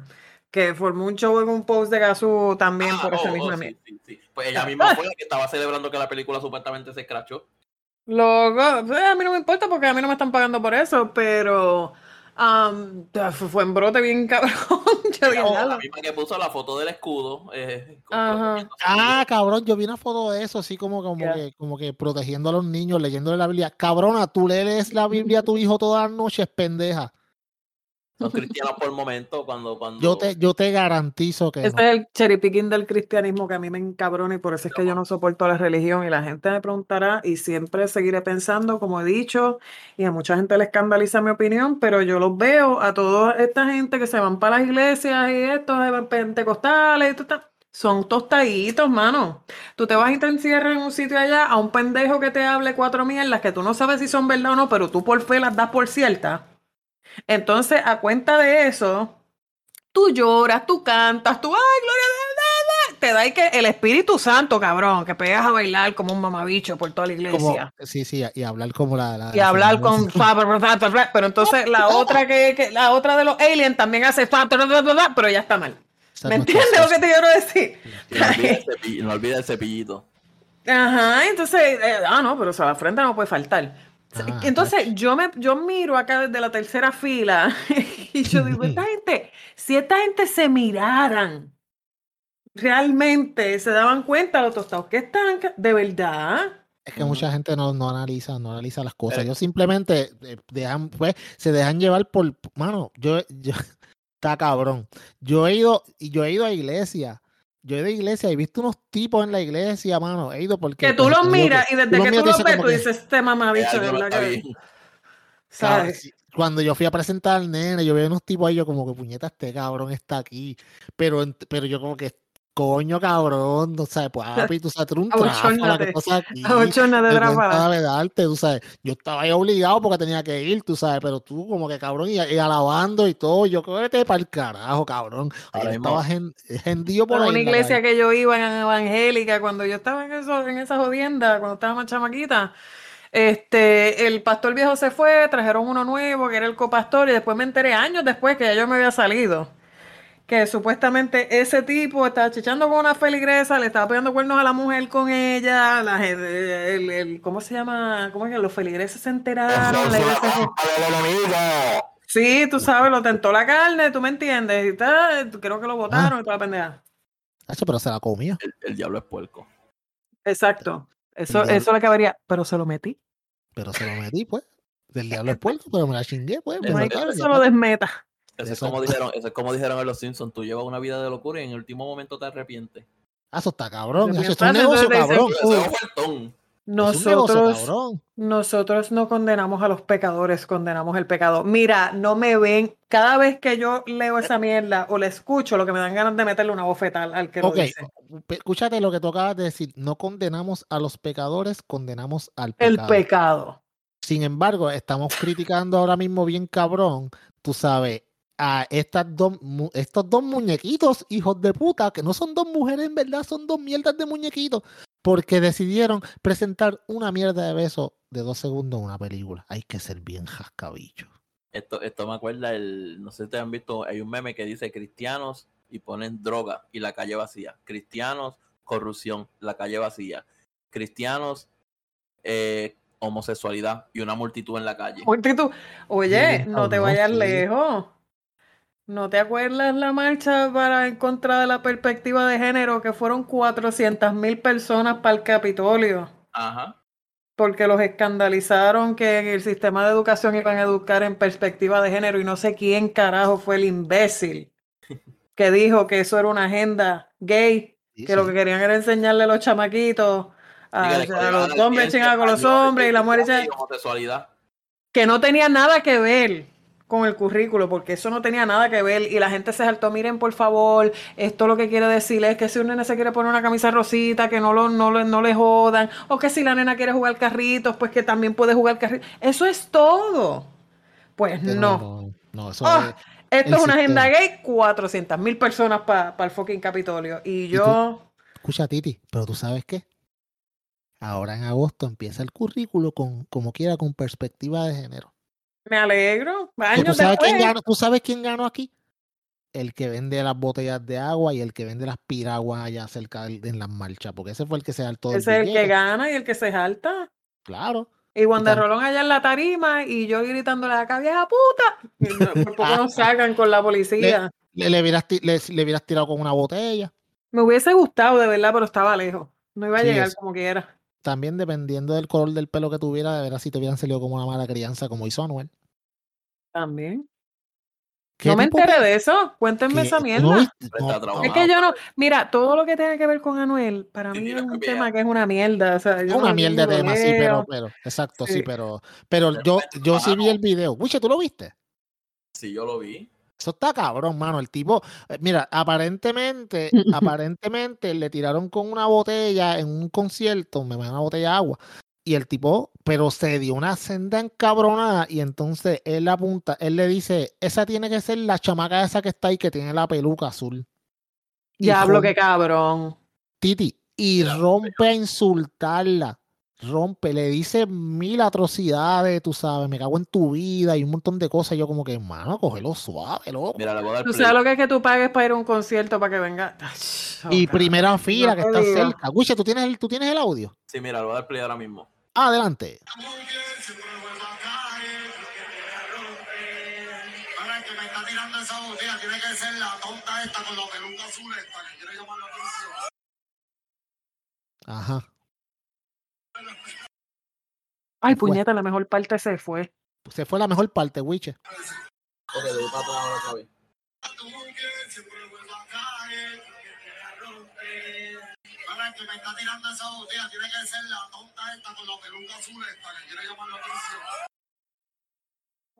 Que formó un show en un post de Gazú también Ah, por oh, oh, sí, sí, sí. Pues ella misma fue la que estaba celebrando que la película supuestamente se escrachó. Loco, pues, a mí no me importa porque a mí no me están pagando por eso, pero am, fue en brote bien cabrón. Yo dije, O "Diablo". la misma que puso la foto del escudo. Eh, Ah, cabrón, yo vi una foto de eso, así como, como, que, como que protegiendo a los niños, leyéndole la Biblia. Cabrona, tú lees la Biblia a tu hijo todas las noches, pendeja. Son cristianos por momento cuando, cuando Yo te, yo te garantizo que Ese no. es el cherry picking del cristianismo que a mí me encabrona y por eso es que yo no soporto la religión y la gente me preguntará y siempre seguiré pensando, como he dicho, y a mucha gente le escandaliza mi opinión, pero yo los veo a toda esta gente que se van para las iglesias y estos pentecostales y todo Son tostaditos, mano. Tú te vas y te encierras en un sitio allá a un pendejo que te hable cuatro mierdas que tú no sabes si son verdad o no, pero tú por fe las das por cierta. Entonces, a cuenta de eso, tú lloras, tú cantas, tú, ay, gloria a Dios, te da y que el Espíritu Santo, cabrón, que pegas a bailar como un mamabicho por toda la Como, iglesia. sí, sí, y hablar como la. la- Y la hablar señora con esa. fa, bla, bla, bla, bla, pero entonces la otra que, que- la otra de los aliens también hace pero ya está mal. ¿Me entiendes lo que te quiero decir? Y no olvida el cepillo- no olvida el cepillito. Ajá, entonces, eh, ah, no, pero o sea, la frente no puede faltar. Ah, entonces, yo me yo miro acá desde la tercera fila y yo digo, esta gente, si esta gente se miraran, realmente se daban cuenta los tostados que están, de verdad. Es que mucha gente no, no analiza, no analiza las cosas. Ellos simplemente eh, dejan, pues, se dejan llevar por, mano, yo, yo, está cabrón. Yo he ido, y yo he ido a iglesia. Yo he ido a iglesia y he visto unos tipos en la iglesia, mano. He ido porque. Que tú pues, los miras y desde que tú los ves, tú que, dices, este mamabicho, verdad que... ¿Sabes? Cuando yo fui a presentar al nene, yo veía unos tipos ahí, yo como que puñeta, este cabrón está aquí. Pero, pero yo como que, coño, cabrón, no sabes, pues, papi, tú sabes, tú eres un tráfala que estás aquí. Abochona de de darte, tú sabes. Yo estaba ahí obligado porque tenía que ir, tú sabes, pero tú como que cabrón y, y alabando y todo, yo creo que te para el carajo, cabrón. Ahora estaba gen- gendido por Por ahí. una iglesia calle. que yo iba en evangélica, cuando yo estaba en eso, en esa jodienda, cuando estaba más chamaquita, este, el pastor viejo se fue, trajeron uno nuevo, que era el copastor, y después me enteré años después que ya yo me había salido. Que supuestamente ese tipo estaba chichando con una feligresa, le estaba pegando cuernos a la mujer con ella, la gente, el, el- ¿cómo se llama? ¿Cómo es que los feligreses se enteraron? La iglesia se- Sí, tú sabes, lo tentó la carne, tú me entiendes, y tal, creo que lo votaron y toda la pendeja. Hacho, pero se la comió. El, el diablo es puerco. Exacto. Eso, eso le acabaría, pero se lo metí. Pero se lo metí, pues. Del diablo es puerto, pero me la chingué, pues. me Eso- mataron, se lo desmeta. Eso es, como dijeron, eso es como dijeron en Los Simpsons. Tú llevas una vida de locura y en el último momento te arrepientes. Ah, Eso está cabrón. Esto es un negocio, cabrón. Eso negocio, Nosotros, cabrón. nosotros no condenamos a los pecadores, condenamos el pecado. Mira, no me ven. Cada vez que yo leo esa mierda o la escucho, lo que me dan ganas de meterle una bofeta al, al que lo dice. escúchate lo que tú acabas de decir. No condenamos a los pecadores, condenamos al El pecado. pecado. Sin embargo, estamos criticando ahora mismo bien cabrón, tú sabes, a estas dos, estos dos muñequitos, hijos de puta, que no son dos mujeres en verdad, son dos mierdas de muñequitos, porque decidieron presentar una mierda de beso de dos segundos en una película. Hay que ser bien jascabicho. Esto, esto me acuerda el, no sé si ustedes han visto, hay un meme que dice cristianos y ponen droga y la calle vacía. Cristianos, corrupción, la calle vacía. Cristianos, eh, homosexualidad y una multitud en la calle. Multitud. Oye, no te vayas sí. lejos. ¿No te acuerdas la marcha para en contra de la perspectiva de género que fueron 400 mil personas para el Capitolio? Ajá. Porque los escandalizaron que en el sistema de educación iban a educar en perspectiva de género y no sé quién carajo fue el imbécil que dijo que eso era una agenda gay, Sí, que lo que querían era enseñarle a los chamaquitos a, los hombres chingar con los hombres y y chingar- homosexualidad. que no tenía nada que ver con el currículo, porque eso no tenía nada que ver y la gente se saltó, miren por favor, esto lo que quiere decir es que si un nene se quiere poner una camisa rosita, que no, lo, no, lo- no le jodan, o que si la nena quiere jugar carritos, pues que también puede jugar carritos. Eso es todo. Pues Pero no. no, no, eso Ah, es- Esto es una agenda gay, 400 mil personas para el fucking Capitolio. Y yo... Escucha, Titi, pero tú sabes qué? Ahora en agosto empieza el currículo con, como quiera, con perspectiva de género. Me alegro. ¿Que Años ¿Tú sabes, quién ganó, ¿Tú sabes quién ganó aquí? El que vende las botellas de agua y el que vende las piraguas allá cerca en las marchas, porque ese fue el que se saltó Ese es el que gana y el que se jalta. Claro. Y Wanda Rolón allá en la tarima y yo gritándole acá, vieja puta. Y por poco nos sacan con la policía. Le, le, hubieras, le tirado con una botella. Me hubiese gustado de verdad, pero estaba lejos. No iba a Sí, llegar es- como quiera. También dependiendo del color del pelo que tuviera, de ver si te hubieran salido como una mala crianza, como hizo Anuel. También. ¿Qué No me enteré de- de eso. Cuéntenme qué- esa mierda. no No. Es que yo no, mira, todo lo que tenga que ver con Anuel, para mí es un que tema que es una mierda. O sea, yo una no- mierda de tema, sí, pero, pero, exacto, sí, Sí. pero, pero Pero yo, yo sí vi el video. Wiche, ¿tú lo viste? Sí, yo lo vi. Eso está cabrón, mano. El tipo, eh, mira, aparentemente, aparentemente le tiraron con una botella en un concierto, me imagino una botella de agua, y el tipo, pero se dio una senda encabronada, y entonces él apunta, él le dice, esa tiene que ser la chamaca esa que está ahí que tiene la peluca azul. Y Diablo, qué cabrón. Titi, y rompe a insultarla. Rompe, le dice mil atrocidades, tú sabes, me cago en tu vida y un montón de cosas. Yo como que, mano, cógelo suave, loco. Mira, le voy a dar Tú play. sabes lo que es que tú pagues para ir a un concierto para que venga. Y primera fila que está digo. cerca. Wiche, ¿tú tienes, el, ¿tú tienes el audio? Sí, mira, le voy a dar play ahora mismo. Adelante. Ahora el que me está tirando esa botella tiene que ser la tonta esta con la peluca azul esta que quiere llamar la atención. Ajá. Ay, fue. puñeta, la mejor parte se fue. Se fue la mejor parte, Wiche. Ok, le voy para atrás ahora otra vez. Que me está tirando esa botella tiene que ser la tonta esta con la peluca azul esta que quiere llamar la atención.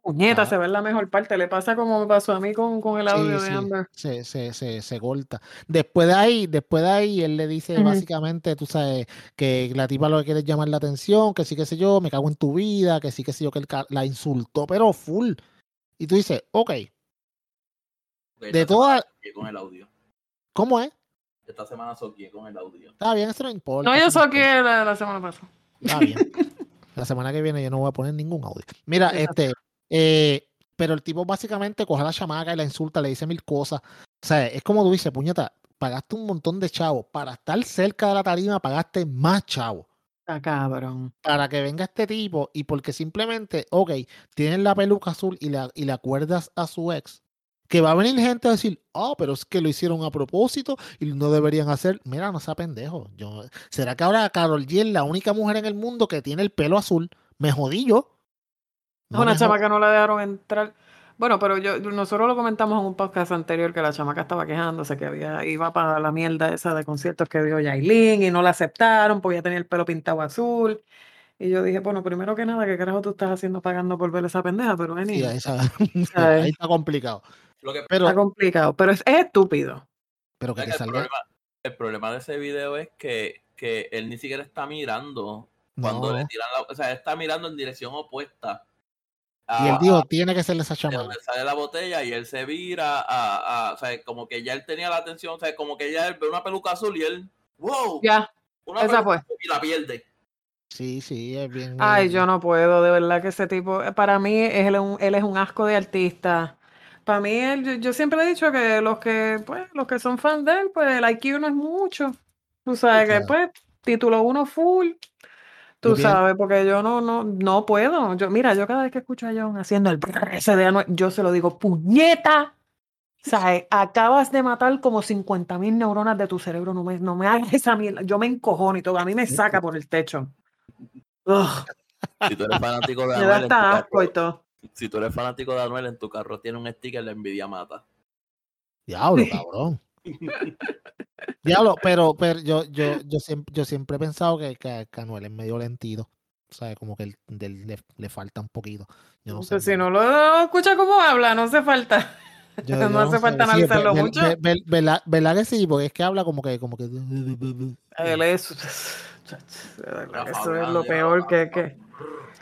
Puñeta, Ah. se ve la mejor parte. Le pasa como me pasó a mí con, con el audio Sí, de sí. Amber. Se, se, se, se corta. Después de ahí, después de ahí, él le dice básicamente, tú sabes, que la tipa lo que quiere es llamar la atención, que sí, que sé yo, me cago en tu vida, que sí, que sé yo, que él la insultó, pero full. Y tú dices, ok, Ok, de todas, semana soqueé con el audio. ¿cómo es? Esta semana soqueé con el audio. Está bien, eso no importa. No, yo que la, la semana pasada. Está bien. La semana que viene yo no voy a poner ningún audio. Mira, Exacto. este, eh, pero el tipo básicamente coge a la chamaca y la insulta, le dice mil cosas. O sea, es como tú dices, puñeta, pagaste un montón de chavos. Para estar cerca de la tarima pagaste más chavos. Está cabrón. Para que venga este tipo y porque simplemente, ok, tienes la peluca azul y, la, y le acuerdas a su ex, que va a venir gente a decir, oh, pero es que lo hicieron a propósito y no deberían hacer. Mira, no sea pendejo. Yo, ¿Será que ahora Carol G es la única mujer en el mundo que tiene el pelo azul? Me jodí yo. No una me chama jod- que no la dejaron entrar. Bueno, pero yo nosotros lo comentamos en un podcast anterior que la chamaca estaba quejándose que había iba para la mierda esa de conciertos que dio Yailin y no la aceptaron porque ya tenía el pelo pintado azul. Y yo dije, bueno, primero que nada, ¿qué carajo tú estás haciendo pagando por ver esa pendeja? Pero Sí, anyway, ahí, está, ¿sabes? ahí está complicado. Lo que Pero, está complicado, pero es, es estúpido. pero que es que el, salga. problema, el problema de ese video es que, que él ni siquiera está mirando cuando le tiran la. O sea, él está mirando en dirección opuesta a- Y él a- dijo, tiene que ser esa de chamaca. donde sale la botella y él se vira a, a- o sea, como que ya él tenía la atención, o sea, como que ya él ve una peluca azul y él, wow, Ya. una esa peluca fue. y la pierde. Sí, sí, es bien. Ay, yo no puedo, de verdad que ese tipo, para mí él es un, él es un asco de artista. Para mí, él, yo, yo siempre he dicho que los que, pues, los que son fans de él, pues el IQ no es mucho. Tú sabes que, claro. pues, título uno full. Tú sabes, porque yo no, no, no puedo. Yo, mira, yo cada vez que escucho a John haciendo el brr ese de Anuel, yo se lo digo, puñeta. ¿Sabes? Acabas de matar como 50 mil neuronas de tu cerebro. No me, no me hagas esa mierda. Yo me encojono y todo. A mí me saca por el techo. Ugh. Si tú eres fanático de Anuel, en tu hasta asco y carro, todo. si tú eres fanático de Anuel, en tu carro tiene un sticker de envidia mata. Diablo, cabrón. Diablo, pero, pero yo, yo, yo, siempre, yo siempre he pensado que, que, que Anuel es medio lentito. O sea, como que él- del- le, le falta un poquito. Yo no sé. Pues si no lo escucha cómo habla, no hace falta. Yo- no yo hace falta Sí, analizarlo ve- ve- mucho. ve- ve- ¿verdad, verdad que sí? Porque es que habla como que, como que. Él es. Eso es lo peor que, que.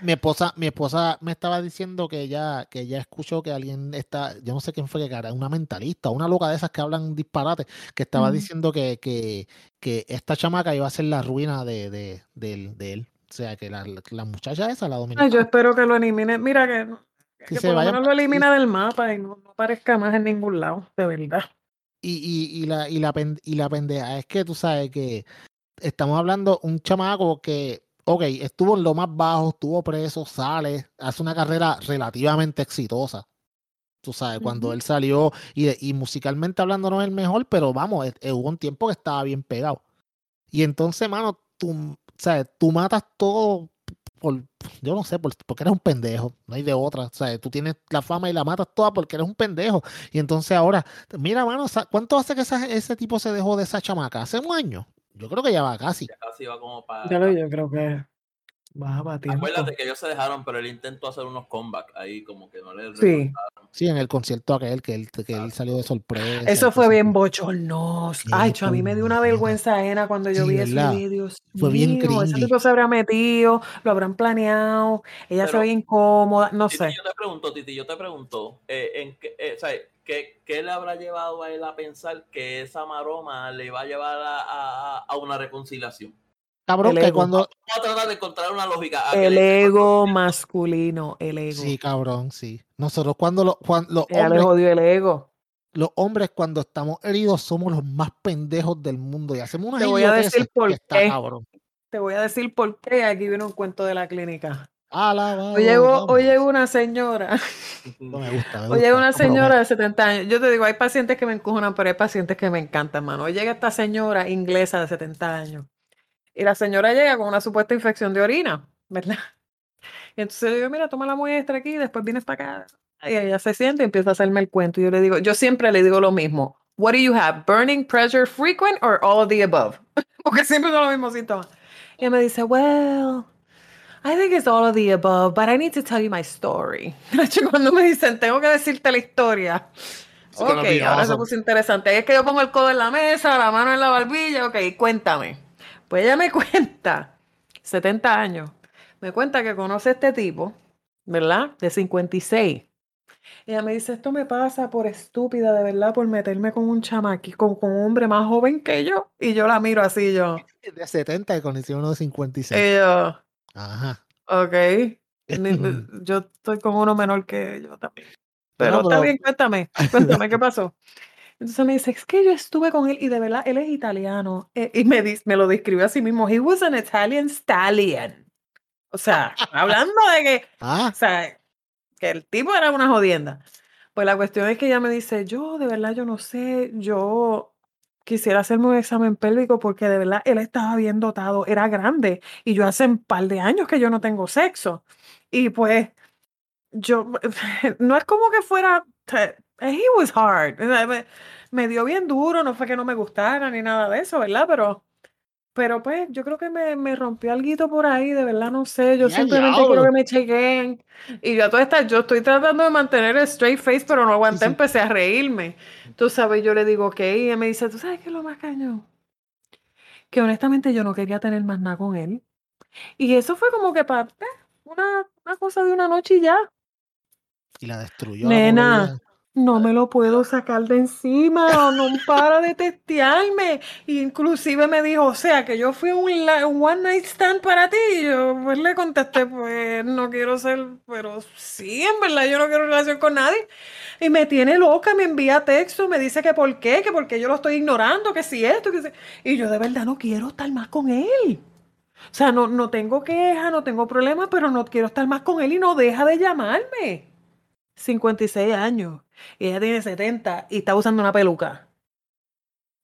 Mi esposa, mi esposa me estaba diciendo que ella, que ella escuchó que alguien está, yo no sé quién fue que era, una mentalista, una loca de esas que hablan disparate, que estaba diciendo que, que, que esta chamaca iba a ser la ruina de, de, él. O sea, que la, la- muchacha esa, la dominicana, yo espero que lo elimine. Mira que, que que se por lo vaya menos lo elimina del mapa y no, no aparezca más en ningún lado, de verdad. Y, y, y la, y, la, pen- y la pendeja es que tú sabes que estamos hablando un chamaco que, ok, estuvo en lo más bajo, estuvo preso, sale, hace una carrera relativamente exitosa. Tú sabes, cuando él salió y, de- y musicalmente hablando no es el mejor, pero vamos, hubo un tiempo que estaba bien pegado. Y entonces, mano, tú, sabes, tú matas todo por, yo no sé, por- porque eres un pendejo, no hay de otra. O sea, tú tienes la fama y la matas toda porque eres un pendejo. Y entonces ahora, mira, mano, ¿cuánto hace que esa- ese tipo se dejó de esa chamaca? Hace un año. Yo creo que ya va casi. Ya casi va como para. Ya lo yo creo que baja para tiempo. Acuérdate que ellos se dejaron, pero él intentó hacer unos comebacks ahí, como que no le Sí, Sí, en el concierto aquel que él, que él salió de sorpresa. eso fue bien. Sí, Ay, cho, a mí me dio una vergüenza ajena cuando yo Sí, vi ese video. Fue bien mío, ese cringy. tipo se habrá metido, lo habrán planeado, ella se Pero- veía incómoda, no Titi, sé. yo te pregunto, Titi, yo te pregunto, eh, en qué, o sea, ¿qué, qué le habrá llevado a él a pensar que esa maroma le va a llevar a, a- a una reconciliación? Cabrón, El que ego. cuando. Vamos a tratar de encontrar una lógica. El le- ego masculino, el ego. Sí, cabrón, sí. Nosotros cuando, lo- cuando los Ella le hombres jodió el ego. los hombres cuando estamos heridos somos los más pendejos del mundo y hacemos unas Te voy a decir por está qué. cabrón. Te voy a decir por qué. Aquí viene un cuento de la clínica. Alabado, Hoy llegó, hoy llegó una señora. No me gusta, me Hoy gusta, una señora de 70 años. Yo te digo, hay pacientes que me encojonan, pero hay pacientes que me encantan, mano. Hoy llega esta señora inglesa de 70 años. Y la señora llega con una supuesta infección de orina, ¿verdad? Y entonces le digo, mira, toma la muestra aquí, después vienes para acá. Y ella se siente y empieza a hacerme el cuento. Y yo le digo, yo siempre le digo lo mismo. What do you have? Burning pressure frequent or all of the above? Porque siempre son los mismos síntomas. Y ella me dice, well, I think it's all of the above, but I need to tell you my story. Cuando me dicen, tengo que decirte la historia. It's Ok, ahora se awesome. puso interesante. Ahí es que yo pongo el codo en la mesa, la mano en la barbilla. Ok, cuéntame. Pues ella me cuenta, 70 años, me cuenta que conoce a este tipo, ¿verdad? De 56. Ella me dice, esto me pasa por estúpida, de verdad, por meterme con un chamaqui, con, con un hombre más joven que yo. Y yo la miro así, yo. De 70 y conocí uno de 56. Y yo, Ajá. ok. Yo estoy con uno menor que yo también. Pero No, está bien, cuéntame, cuéntame qué pasó. Entonces me dice, es que yo estuve con él y de verdad él es italiano. Eh, y me, me lo describió así mismo. He was an Italian stallion. O sea, hablando de que, Ah, o sea, que el tipo era una jodienda. Pues la cuestión es que ella me dice, yo de verdad yo no sé, yo quisiera hacerme un examen pélvico porque de verdad él estaba bien dotado, era grande y yo hace un par de años que yo no tengo sexo. Y pues yo, no es como que fuera, he was hard, me, me dio bien duro, no fue que no me gustara ni nada de eso, ¿verdad? Pero, pero pues yo creo que me, me rompió algo por ahí, de verdad no sé, yo Ya, simplemente quiero que me chequeen. Y yo a todas estas, yo estoy tratando de mantener el straight face, pero no aguanté, sí. empecé a reírme. Tú sabes, yo le digo, ok, y ella me dice, ¿tú sabes qué es lo más cañón? Que honestamente yo no quería tener más nada con él. Y eso fue como que para una, una cosa de una noche y ya. Y la destruyó. Nena, no me lo puedo sacar de encima, no para de testearme. Inclusive me dijo, o sea, que yo fui un, un one night stand para ti. Y yo pues le contesté, pues no quiero ser, pero sí, en verdad yo no quiero relación con nadie. Y me tiene loca, me envía texto, me dice que por qué, que porque yo lo estoy ignorando, que si esto, que si... Y yo de verdad no quiero estar más con él. O sea, no, no tengo queja, no tengo problema, pero no quiero estar más con él y no deja de llamarme. 56 años y ella tiene 70 y está usando una peluca.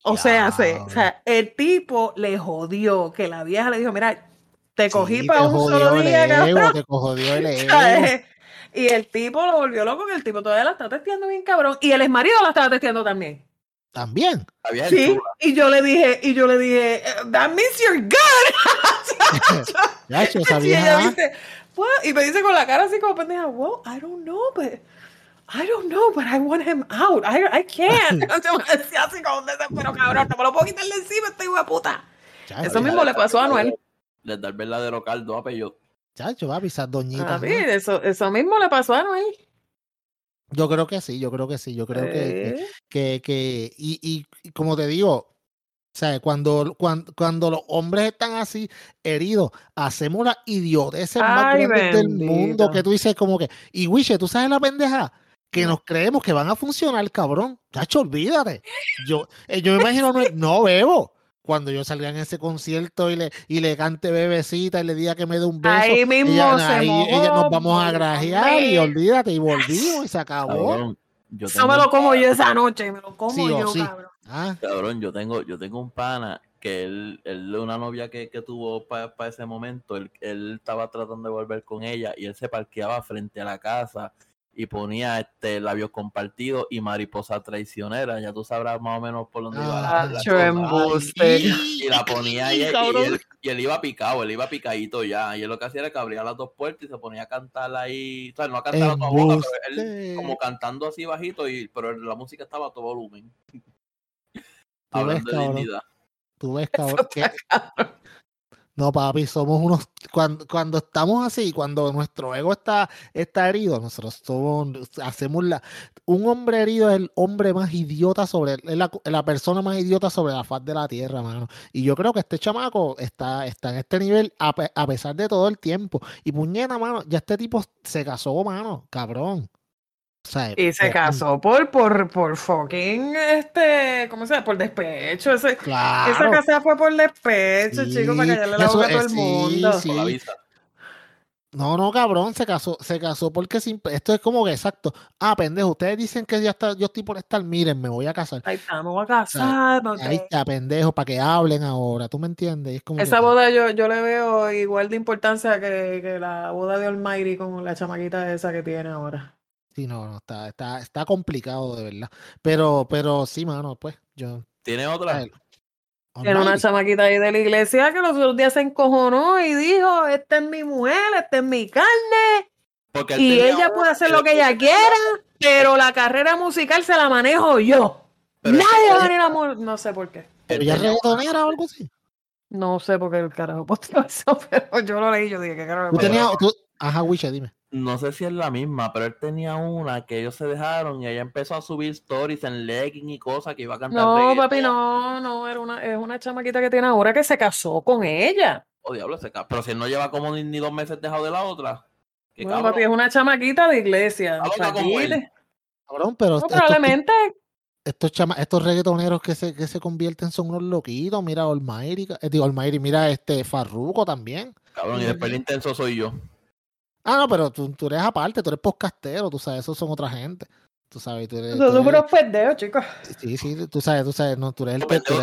O sea, se- o sea, el tipo le jodió que la vieja le dijo, mira, te cogí Sí, para te un solo día, ego, cabrón. Te jodió el ego. ¿Sabes? Y el tipo lo volvió loco, que el tipo todavía la está testeando bien cabrón. Y el ex marido la estaba testeando también. También. Sí. Y yo le dije, y yo le dije, that means you're good. Y ella dice, "What?" y me dice con la cara así como pendeja, well, I don't know, but I don't know, but I want him out. I, I can't. Yo me decía así como un desespero, cabrón, no me lo puedo quitar de encima, este hijo de puta. Chacho, Eso mismo le pasó a Anuel. Les da el verdadero caldo a Peyo. Chacho, papi, esas doñitas. A ¿no? mí, eso, eso mismo le pasó a Anuel. Yo creo que sí, yo creo que sí. Yo creo que, que, Eh, que, que- y- y como te digo, o sea, cuando, cuando, cuando los hombres están así heridos, hacemos las idioteces más grandes del mundo que tú dices como que, y Wiche, ¿tú sabes la pendeja? Que nos creemos que van a funcionar, cabrón. Chacho, olvídate. Yo, eh, yo me imagino, no, no bebo. Cuando yo salga en ese concierto y le, y le cante bebecita y le diga que me dé un beso, Ahí mismo ella, se ahí ella mojó, nos vamos a grajear y olvídate, y volvimos y se acabó. Cabrón, yo Eso me lo como yo esa noche, me lo como Sí yo, sí. cabrón. Ah, Cabrón, yo tengo, yo tengo un pana que él, él una novia que, que tuvo para ese momento, él, él estaba tratando de volver con ella y él se parqueaba frente a la casa y ponía este labios compartidos y mariposa traicionera. Ya tú sabrás más o menos por dónde iba la, Ah, la. Y la ponía ahí y, él, y él iba picado, él iba picadito ya. Y él lo que hacía era que abría las dos puertas y se ponía a cantar ahí, o sea, no a cantar a toda boca, pero él como cantando así bajito, y, pero la música estaba a todo volumen. ves, Hablando de dignidad. Tú ves, cabrón. que- No, papi, somos unos. Cuando, cuando estamos así, cuando nuestro ego está, está herido, nosotros somos, hacemos la. Un hombre herido es el hombre más idiota sobre. Es la, la persona más idiota sobre la faz de la tierra, mano. Y yo creo que este chamaco está, está en este nivel a, pe- a pesar de todo el tiempo. Y puñeta, mano, ya este tipo se casó, mano, cabrón. O sea, Y se por- casó por, por, por fucking, este, ¿cómo se llama? Por despecho. Ese, Esa Claro. casa fue por despecho, chico, para Sí, callarle la eso boca a todo el sí, mundo. sí. Con la visa. No, no, cabrón, se casó, se casó porque sin- esto es como que exacto. Ah, pendejo, ustedes dicen que ya está, yo estoy por estar, miren, me voy a casar. Ahí está, me voy a casar. Ahí está, pendejo, para que hablen ahora, ¿tú me entiendes? Y es como que, Esa boda yo, yo le veo igual de importancia que, que la boda de Almighty con la chamaquita esa que tiene ahora. Sí, no, no, está, está, está complicado de verdad. Pero, pero sí, mano, pues, yo. ¿Tiene otra? Tiene una chamaquita ahí de la iglesia que los otros días se encojonó y dijo, esta es mi mujer, esta es mi carne, Porque y ella puede hacer lo que ella quiera, pero la carrera musical se la manejo yo. Pero Nadie va a venir a No sé por qué. pero tenía- reggaetonera o algo así. No sé por qué el carajo posteó eso, pero yo lo leí yo dije, ¿qué carajo? Tú tenías, tú, ajá, Wiche, dime. No sé si es la misma, pero él tenía una que ellos se dejaron y ella empezó a subir stories en legging y cosas que iba a cantar. No, reggaetón. papi, no, no, era una, es una chamaquita que tiene ahora que se casó con ella. Oh, diablo, ese ca- Pero si él no lleva como ni, ni dos meses dejado de la otra. Qué Bueno, cabrón. papi, es una chamaquita de iglesia. Cabrón, pero no, estos, probablemente. estos, chama- estos reggaetoneros que se, que se convierten son unos loquitos. Mira, Almighty, eh, digo, Almighty, mira este Farruko también. Cabrón, y después el intenso soy yo. Ah, no, pero tú, tú eres aparte, tú eres podcastero, tú sabes, esos son otra gente. Tú sabes, tú eres. Son tú eres- unos pendejos, chicos. sí, sí, tú sabes, tú sabes, no, tú eres el, Lo te- tú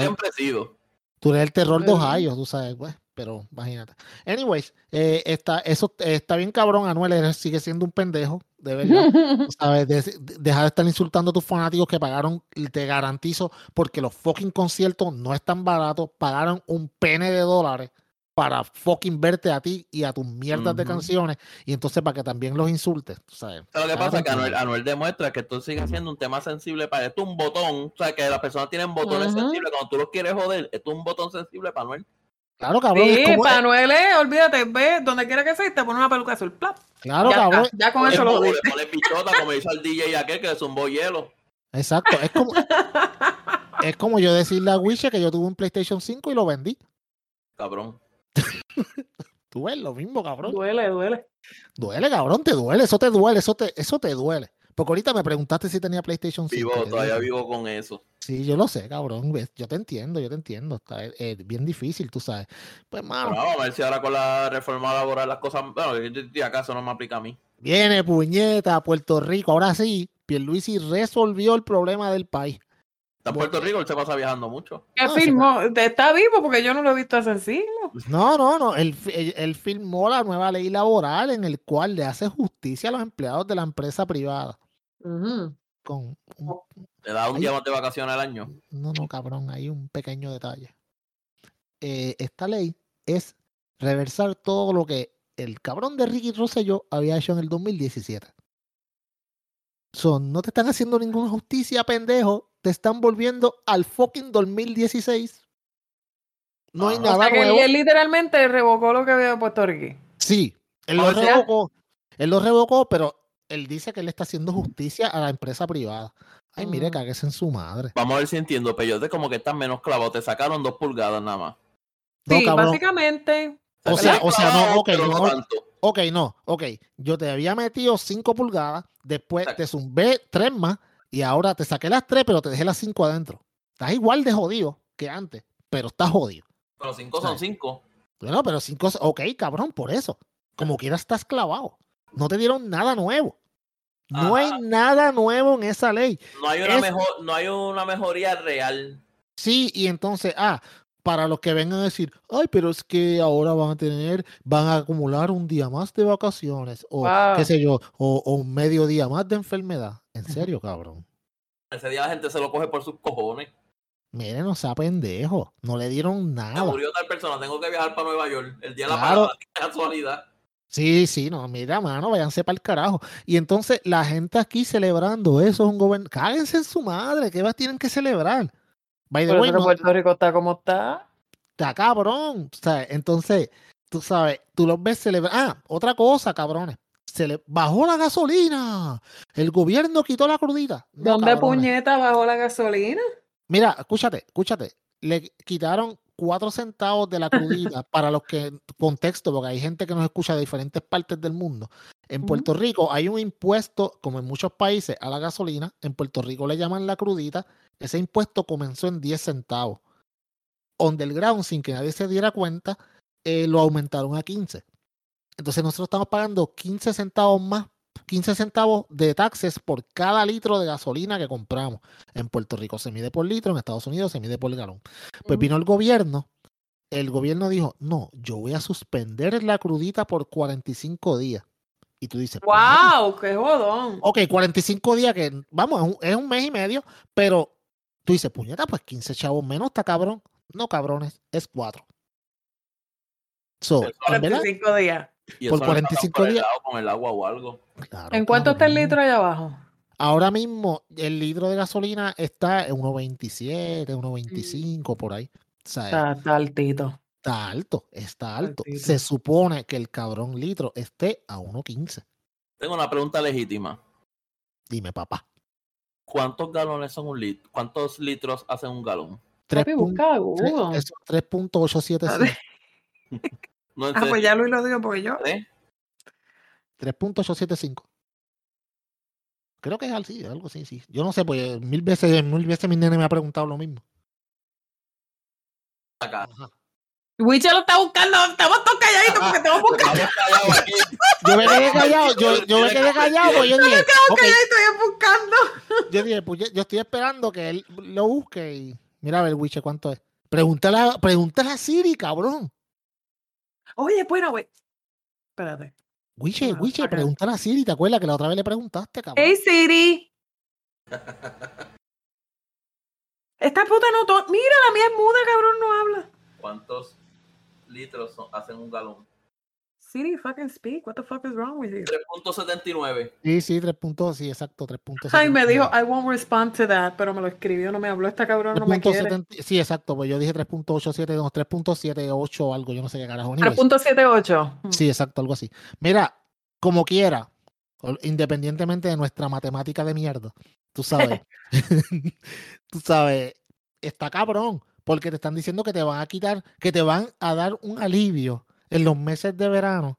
tú eres el terror de. Ohio, tú sabes, pues, pero imagínate. Anyways, eh, está, eso eh, está bien cabrón, Anuel, sigue siendo un pendejo, de verdad. Tú sabes, de- de- deja de estar insultando a tus fanáticos que pagaron, y te garantizo, porque los fucking conciertos no están baratos, pagaron un pene de dólares para fucking verte a ti y a tus mierdas de canciones, y entonces para que también los insultes, tú sabes. Pero lo que pasa es que Anuel. Anuel demuestra que esto sigue siendo un tema sensible para esto. es un botón. O sea, que las personas tienen botones sensibles. Cuando tú los quieres joder, esto es un botón sensible para Anuel. Claro, cabrón. es Sí, como- para Noel es, olvídate, ve, donde quiera que sea, te pone una peluca azul. Plap. claro, ya, cabrón. ya con Es eso lo como le bichota, como hizo el DJ aquel que le zumbó hielo. Exacto. Es como, es como yo decirle a Wiche que yo tuve un PlayStation 5 y lo vendí. Cabrón. Tú ves lo mismo, cabrón. Duele, duele. Duele, cabrón, te duele, eso te duele, eso te, eso te duele. Porque ahorita me preguntaste si tenía PlayStation 5. Vivo, todavía vivo con eso. Sí, yo lo sé, cabrón. Yo te entiendo, yo te entiendo. Está eh, bien difícil, tú sabes. Pues, mano, Pero vamos a ver si ahora con la reforma laboral las cosas. Bueno, yo acaso no me aplica a mí. viene puñeta a Puerto Rico. Ahora sí, Pierluisi resolvió el problema del país. Está en Puerto Rico, él se pasa viajando mucho. ¿Qué No, se firmó? ¿Está vivo? Porque yo no lo he visto hace siglos. No, no, no. Él, él- él firmó la nueva ley laboral en el cual le hace justicia a los empleados de la empresa privada. Con un Le da un día más de vacaciones al año. No, no, cabrón, hay un pequeño detalle. Eh, esta ley es reversar todo lo que el cabrón de Ricky Rosselló había hecho en el 2017. Son, no te están haciendo ninguna justicia, pendejo. Te están volviendo al fucking 2016. No hay. O nada sea que él, nuevo. él literalmente revocó lo que había puesto Ricky. Sí, él lo O sea- revocó. Él lo revocó, pero él dice que él está haciendo justicia a la empresa privada. Ay, mire, Mm. cáguese en su madre. Vamos a ver si entiendo. Peyote como que están menos clavados. Te sacaron dos pulgadas nada más. No, sí, básicamente. O sea, o sea, no, ok, no, tanto. Ok, no, ok. Yo te había metido 5 pulgadas, después Exacto. te zumbé 3 más y ahora te saqué las 3, pero te dejé las 5 adentro. Estás igual de jodido que antes, pero estás jodido. Pero cinco son cinco. Bueno, pero 5, ok, cabrón, por eso. Como quiera estás clavado. No te dieron nada nuevo. No Ajá. hay nada nuevo en esa ley. No hay una Es- mejor, no hay una mejoría real. Sí, y entonces, ah, para los que vengan a decir, ay, pero es que ahora van a tener, van a acumular un día más de vacaciones, o Wow. qué sé yo, o, o un medio día más de enfermedad. En serio, cabrón. Ese día la gente se lo coge por sus cojones. Miren, no sea pendejo. No le dieron Se nada. murió tal persona, tengo que viajar para Nueva York. El día de la parada, casualidad. Sí, sí, no, mira, mano, váyanse para el carajo. Y entonces la gente aquí celebrando eso es un gobierno. Cáguense en su madre, ¿qué más tienen que celebrar? By the way, no- Puerto Rico está como está. está cabrón. O sea, entonces, tú sabes, tú los ves celebrar. Ah, otra cosa, cabrones. Se le bajó la gasolina. El gobierno quitó la crudita. No, ¿Dónde cabrones. puñeta bajó la gasolina? Mira, escúchate, escúchate. Le quitaron cuatro centavos de la crudita para los que, contexto, porque hay gente que nos escucha de diferentes partes del mundo. En. Puerto Rico hay un impuesto, como en muchos países, a la gasolina. En Puerto Rico le llaman la crudita. Ese impuesto comenzó en 10 centavos. Underground, sin que nadie se diera cuenta, eh, lo aumentaron a 15. Entonces nosotros estamos pagando 15 centavos más, 15 centavos de taxes por cada litro de gasolina que compramos. En Puerto Rico se mide por litro, en Estados Unidos se mide por galón. Pues vino el gobierno, el gobierno dijo, no, yo voy a suspender la crudita por 45 días. Y tú dices. ¡Wow! ¡Qué jodón! ok, 45 días que, vamos, es un, es un mes y medio, pero tú dices, puñeta, pues 15 chavos menos, está cabrón. No, cabrones, es 4. So, Eso en verdad, 45 días. Por 45 días. Con el agua o algo. Claro, ¿En cuánto está el litro allá abajo? Ahora mismo el litro de gasolina está en 1.27, 1.25 mm. por ahí. Está, está, altito. Está alto, está alto. Se supone que el cabrón litro esté a 1.15. Tengo una pregunta legítima. Dime, papá. ¿Cuántos galones son un litro? ¿Cuántos litros hacen un galón? 3.877. Ah, pues ya Luis lo digo porque yo. ¿Eh? 3.875. Creo que es así, algo así, sí. Yo no sé, pues mil veces, mil veces mi nene me ha preguntado lo mismo. Acá. Ajá. Lo está buscando, estamos todos calladitos porque estamos buscando. yo me quedé callado, yo, yo me quedé callado. Pues, yo dije, estamos okay. calladitos y. Yo dije, pues yo, estoy esperando que él lo busque y mira a ver, Witcher, cuánto es. Pregúntale, pregúntale a Siri, cabrón. Oye, bueno, güey. Espérate. Wiche, Wiche, pregúntale a Siri, ¿te acuerdas que la otra vez le preguntaste, cabrón? Hey Siri. Esta puta no to- Mira, la mía es muda, cabrón, no habla. ¿Cuántos litros son- hacen un galón? Siri, fucking speak. What the fuck is wrong with you? 3.79. Sí, sí, 3 puntos, sí, exacto, 3 puntos. Ay, me dijo, I won't respond to that, pero me lo escribió, no me habló esta cabrón, no me quiere. 3.70 Sí, exacto, pues yo dije 3.87, no, 3.78 o algo, yo no sé qué carajo. anyways. 3.78. Mm. Sí, exacto, algo así. Mira, como quiera, independientemente de nuestra matemática de mierda, tú sabes, tú sabes, está cabrón, porque te están diciendo que te van a quitar, que te van a dar un alivio en los meses de verano.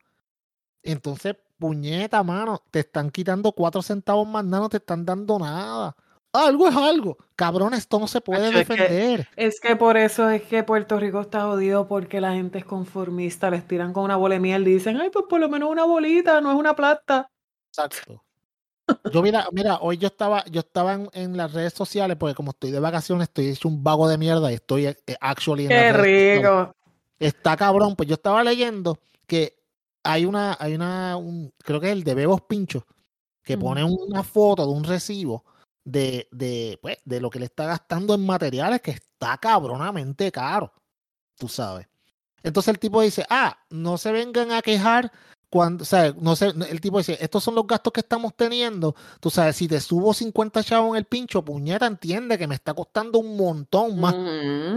Entonces, puñeta, mano, te están quitando cuatro centavos más, nada, no te están dando nada. Algo es algo. Cabrón, esto no se puede que- defender. Es que por eso es que Puerto Rico está jodido porque la gente es conformista, les tiran con una bola de miel y dicen, ay, pues por lo menos una bolita, no es una plata. Exacto. Yo mira, mira, hoy yo estaba, yo estaba en, en las redes sociales, porque como estoy de vacaciones, estoy hecho un vago de mierda y estoy eh, actually en Qué las redes sociales. rico. Está cabrón, pues yo estaba leyendo que hay una, hay una, un- creo que es el de Bebos Pincho, que pone una foto de un recibo de, de, pues, de lo que le está gastando en materiales que está cabronamente caro, tú sabes. Entonces el tipo dice, ah, no se vengan a quejar cuando, o sea, no sé, el tipo dice, estos son los gastos que estamos teniendo, tú sabes, si te subo 50 chavos en el pincho, puñeta, entiende que me está costando un montón más.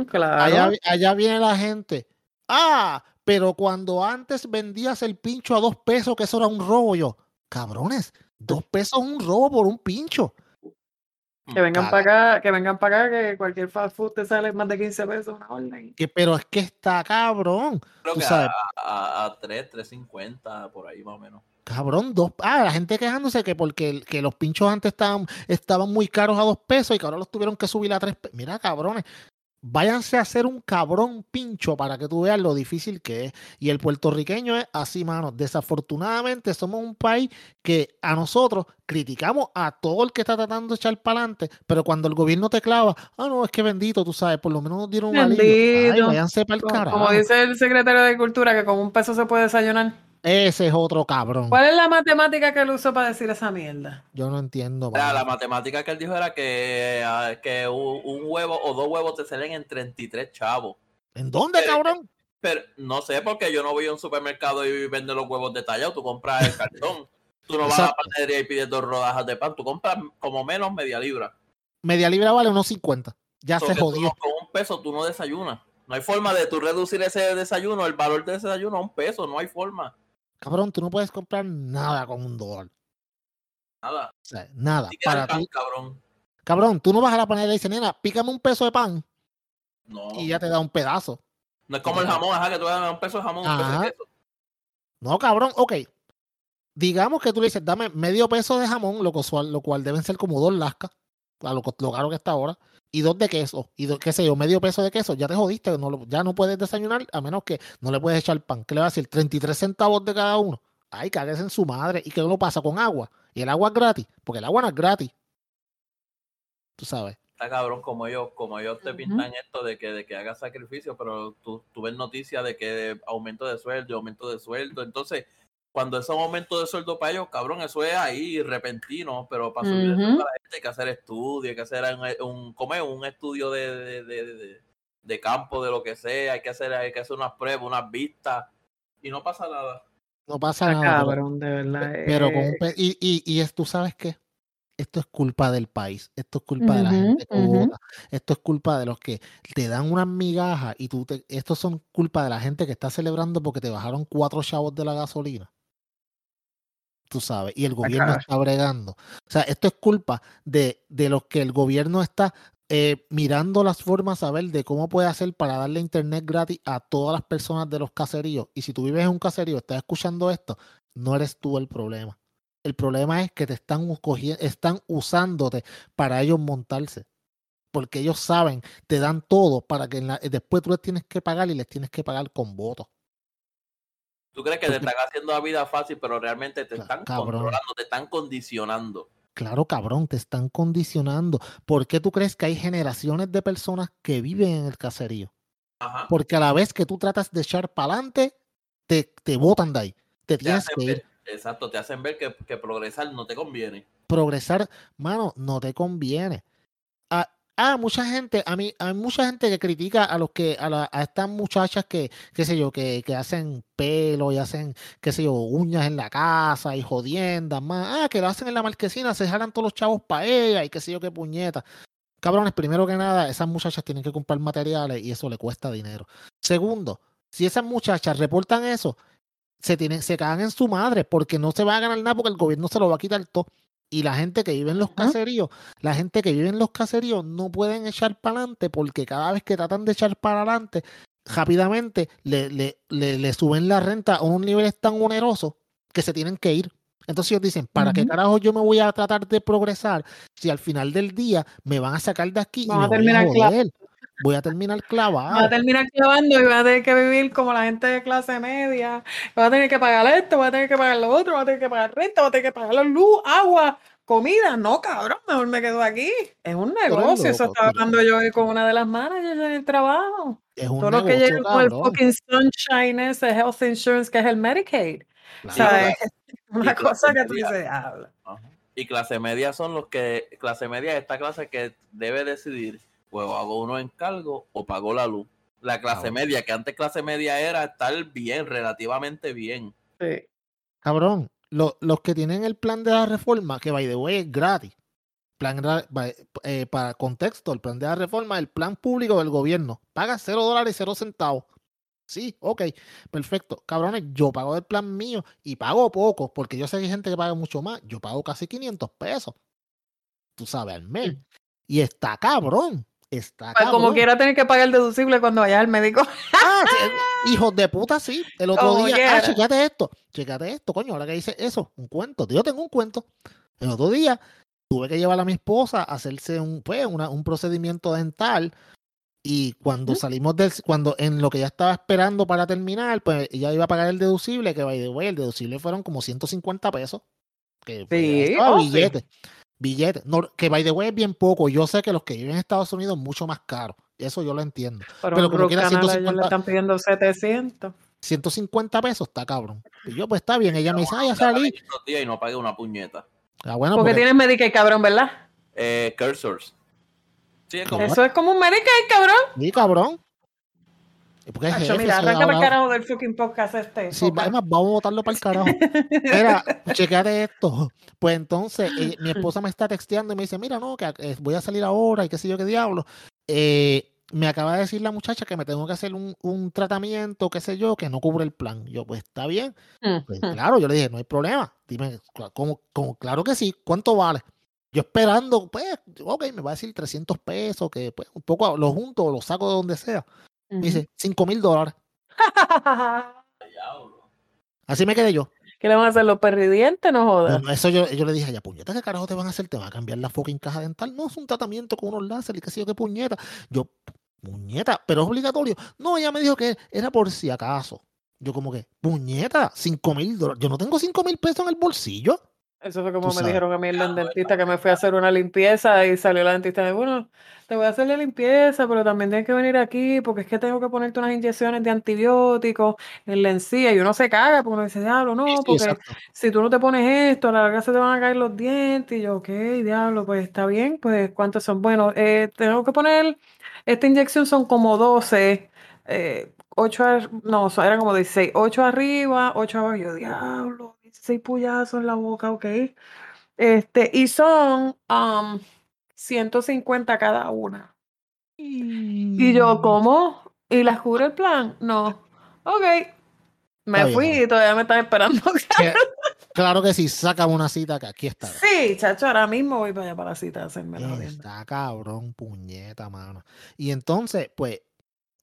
Claro. Allá viene la gente. Ah, pero cuando antes vendías el pincho a dos pesos, que eso era un robo, yo, cabrones, dos pesos es un robo por un pincho. Que vengan para acá, que vengan para acá, que cualquier fast food te sale más de 15 pesos una orden. Que, pero es que está cabrón. Creo Tú que sabes. a, a, a 3, 3.50 por ahí más o menos. Cabrón, dos. Ah, la gente quejándose que porque que los pinchos antes estaban, estaban muy caros a dos pesos y que ahora los tuvieron que subir a tres pesos. Mira, cabrones, váyanse a hacer un cabrón pincho para que tú veas lo difícil que es. Y el puertorriqueño es así, mano. Desafortunadamente somos un país que a nosotros criticamos a todo el que está tratando de echar para adelante, pero cuando el gobierno te clava, ah, no, es que bendito, tú sabes, por lo menos nos dieron un alivio. Ay, váyanse para el carajo. como dice el secretario de Cultura, que con un peso se puede desayunar. Ese es otro cabrón. ¿Cuál es la matemática que él usó para decir esa mierda? Yo no entiendo. La matemática que él dijo era que, ah, que un, un huevo o dos huevos te salen en 33 chavos. ¿En dónde, cabrón? Pero no sé, porque yo no voy a un supermercado y venden los huevos detallados. Tú compras el cartón. Tú no vas a la Exacto. panadería y pides dos rodajas de pan. Tú compras como menos media libra. Media libra vale unos 50. Ya So se que tú jodió. no- con un peso tú no desayunas. No hay forma de tú reducir ese desayuno, el valor de ese desayuno a un peso. No hay forma. Cabrón, tú no puedes comprar nada con un dólar. Nada. O sea, nada. Para pan, ti. cabrón. Cabrón, tú no vas a la panera y dices, nena, pícame un peso de pan No. y ya te da un pedazo. No es como el jamón, ajá, que tú das un peso de jamón, un peso de queso. No, cabrón, ok. Digamos que tú le dices, dame medio peso de jamón, lo cual, lo cual deben ser como dos lascas, a lo, lo caro que está ahora, y dos de queso, y dos, qué sé yo, medio peso de queso, ya te jodiste, no lo- ya no puedes desayunar a menos que no le puedes echar pan. ¿Qué le va a decir? 33 centavos de cada uno. Ay, cáguese en su madre. ¿Y qué lo pasa con agua? Y el agua es gratis, porque el agua no es gratis. Tú sabes. Está cabrón como ellos, como ellos te pintan esto de que, de que hagas sacrificio, pero tú, tú ves noticias de que aumento de sueldo, aumento de sueldo. Entonces, cuando es un aumento de sueldo para ellos, cabrón, eso es ahí repentino, pero para subir eso Ujú. para la gente hay que hacer estudio, hay que hacer un, un, ¿cómo es? un estudio de, de, de, de- de campo, de lo que sea, hay que hacer, hay que hacer unas pruebas, unas vistas, y no pasa nada. No pasa nada. pero- cabrón, de verdad. Pero con un eh, pe- y, y, y es, tú sabes qué, esto es culpa del país, esto es culpa de la gente que vota, esto es culpa de los que te dan unas migajas y tú te, estos son culpa de la gente que está celebrando porque te bajaron cuatro chavos de la gasolina. Tú sabes, y el gobierno cabrón. está bregando. O sea, esto es culpa de, de los que el gobierno está eh, mirando las formas a ver de cómo puede hacer para darle internet gratis a todas las personas de los caseríos. Y si tú vives en un caserío, estás escuchando esto, no eres tú el problema. El problema es que te están, están usándote para ellos montarse. Porque ellos saben, te dan todo para que en la- después tú les tienes que pagar y les tienes que pagar con votos. ¿Tú crees que te están haciendo la vida fácil, pero realmente te están cabrón. controlando, te están condicionando? Claro, cabrón, te están condicionando. ¿Por qué tú crees que hay generaciones de personas que viven en el caserío? Ajá. Porque a la vez que tú tratas de echar para adelante, te, te botan de ahí. Te Te tienes que ir. exacto, te hacen ver que, que progresar no te conviene. progresar, mano, no te conviene. Ah, mucha gente, a mí, hay mucha gente que critica a los que, a, la- a estas muchachas que, qué sé yo, que, que hacen pelo y hacen, qué sé yo, uñas en la casa y jodiendas más. Ah, que lo hacen en la marquesina, se jalan todos los chavos para ella y qué sé yo, qué puñeta. Cabrones, primero que nada, esas muchachas tienen que comprar materiales y eso le cuesta dinero. Segundo, si esas muchachas reportan eso, se tienen, se cagan en su madre porque no se va a ganar nada porque el gobierno se lo va a quitar todo. Y la gente que vive en los caseríos, la gente que vive en los caseríos no pueden echar para adelante porque cada vez que tratan de echar para adelante, rápidamente le, le, le, le suben la renta a unos niveles tan onerosos que se tienen que ir. Entonces ellos dicen, ¿para qué carajo yo me voy a tratar de progresar si al final del día me van a sacar de aquí Vamos a y me a terminar joder? Voy a terminar Vas a clavado. terminar clavando y vas a tener que vivir como la gente de clase media. Vas a tener que pagar esto, vas a tener que pagar lo otro, vas a tener que pagar renta, vas a tener que pagar la luz, agua, comida. No, cabrón, mejor me quedo aquí. Es un negocio. Eso estaba hablando yo hoy con una de las managers en el trabajo. Es un Todos los que llegan con el fucking sunshine ese health insurance que es el Medicaid. Claro. ¿Sabes? y Una cosa que tú dices, habla. Y clase media son los que, clase media es esta clase que debe decidir, pues o hago uno en cargo o pago la luz. La clase Cabrón. media, que antes clase media era estar bien, relativamente bien. Sí. Cabrón, lo- los que tienen el plan de la reforma, que by the way es gratis. Plan eh, para contexto, el plan de la reforma, el plan público del gobierno. Paga cero dólares y cero centavos. Sí, ok, perfecto. Cabrones, yo pago del plan mío y pago poco, porque yo sé que hay gente que paga mucho más. Yo pago casi 500 pesos. Tú sabes, al mes. Y está cabrón. Está Pues como quiera tener que pagar el deducible cuando vayas al médico. Ah, hijos de puta, sí. El otro Como día, quiera. ah, checate esto, checate esto, coño, ahora que dice eso, un cuento. Yo tengo un cuento. El otro día tuve que llevar a mi esposa a hacerse un, pues, una- un procedimiento dental. Y cuando salimos del, cuando en lo que ya estaba esperando para terminar, pues ella iba a pagar el deducible, que by the way, el deducible fueron como 150 pesos. Que pues, Sí, oh, sí. Billete. Billete. No, que by the way es bien poco. Yo sé que los que viven en Estados Unidos es mucho más caro. Eso yo lo entiendo. Pero, Pero como quiera, canal a ellos 150 le están pidiendo 700. 150 pesos está cabrón. Y yo, pues está bien. Ella me dice, ah, ya salí. y no pague una puñeta. Ah, bueno, Porque porque- tienes Medicaid, cabrón, ¿verdad? Eh, cursors. Sí, es como. Eso es como un Medicaid, cabrón. Sí, cabrón. Porque es jefe, mira, arranca para el carajo del fucking podcast este. Sí, además, vamos a botarlo para el carajo. Mira, checate esto. Pues entonces, eh, mi esposa me está texteando y me dice, mira, no, que eh, voy a salir ahora y qué sé yo qué diablo. Eh, me acaba de decir la muchacha que me tengo que hacer un, un tratamiento, qué sé yo, que no cubre el plan. Yo, pues está bien. Pues, Ujú. claro, yo le dije, no hay problema. Dime, cla- ¿cómo, cómo? claro que sí, ¿cuánto vale? Yo esperando, pues, ok, me va a decir 300 pesos, que pues un poco lo junto o lo saco de donde sea. Me dice, 5 mil dólares. Así me quedé yo. ¿Qué le van a hacer los perridientes? No jodas. Bueno, eso yo, yo le dije, ya puñeta, ¿qué carajo te van a hacer? ¿Te van a cambiar la fucking caja dental? No, es un tratamiento con unos láser y qué sé yo, qué puñeta. Yo, puñeta, pero es obligatorio. No, ella me dijo que era por si acaso. Yo como que, puñeta, 5 mil dólares. Yo no tengo 5 mil pesos en el bolsillo. Eso fue como me sabes. dijeron a mí el dentista que me fui a hacer una limpieza y salió la dentista y me dijo, bueno, te voy a hacer la limpieza, pero también tienes que venir aquí porque es que tengo que ponerte unas inyecciones de antibióticos en la encía y uno se caga porque uno dice, diablo, no, Sí, porque exacto. si tú no te pones esto, a la larga se te van a caer los dientes. Y yo, ok, diablo, pues está bien, pues ¿cuántos son? Bueno, eh, tengo que poner, esta inyección son como 12, eh, 8, no, eran como 16, 8 arriba, 8 abajo. Yo, diablo, 16 puyazos en la boca, ok. Este, y son um, 150 cada una. Y yo, ¿cómo? ¿Y las cubre el plan? No. Ok. Me fui y todavía me están esperando. Que- claro que sí, sácame una cita que aquí está. Sí, chacho, ahora mismo voy para allá para la cita a hacerme la. Está cabrón, puñeta, mano. Y entonces, pues,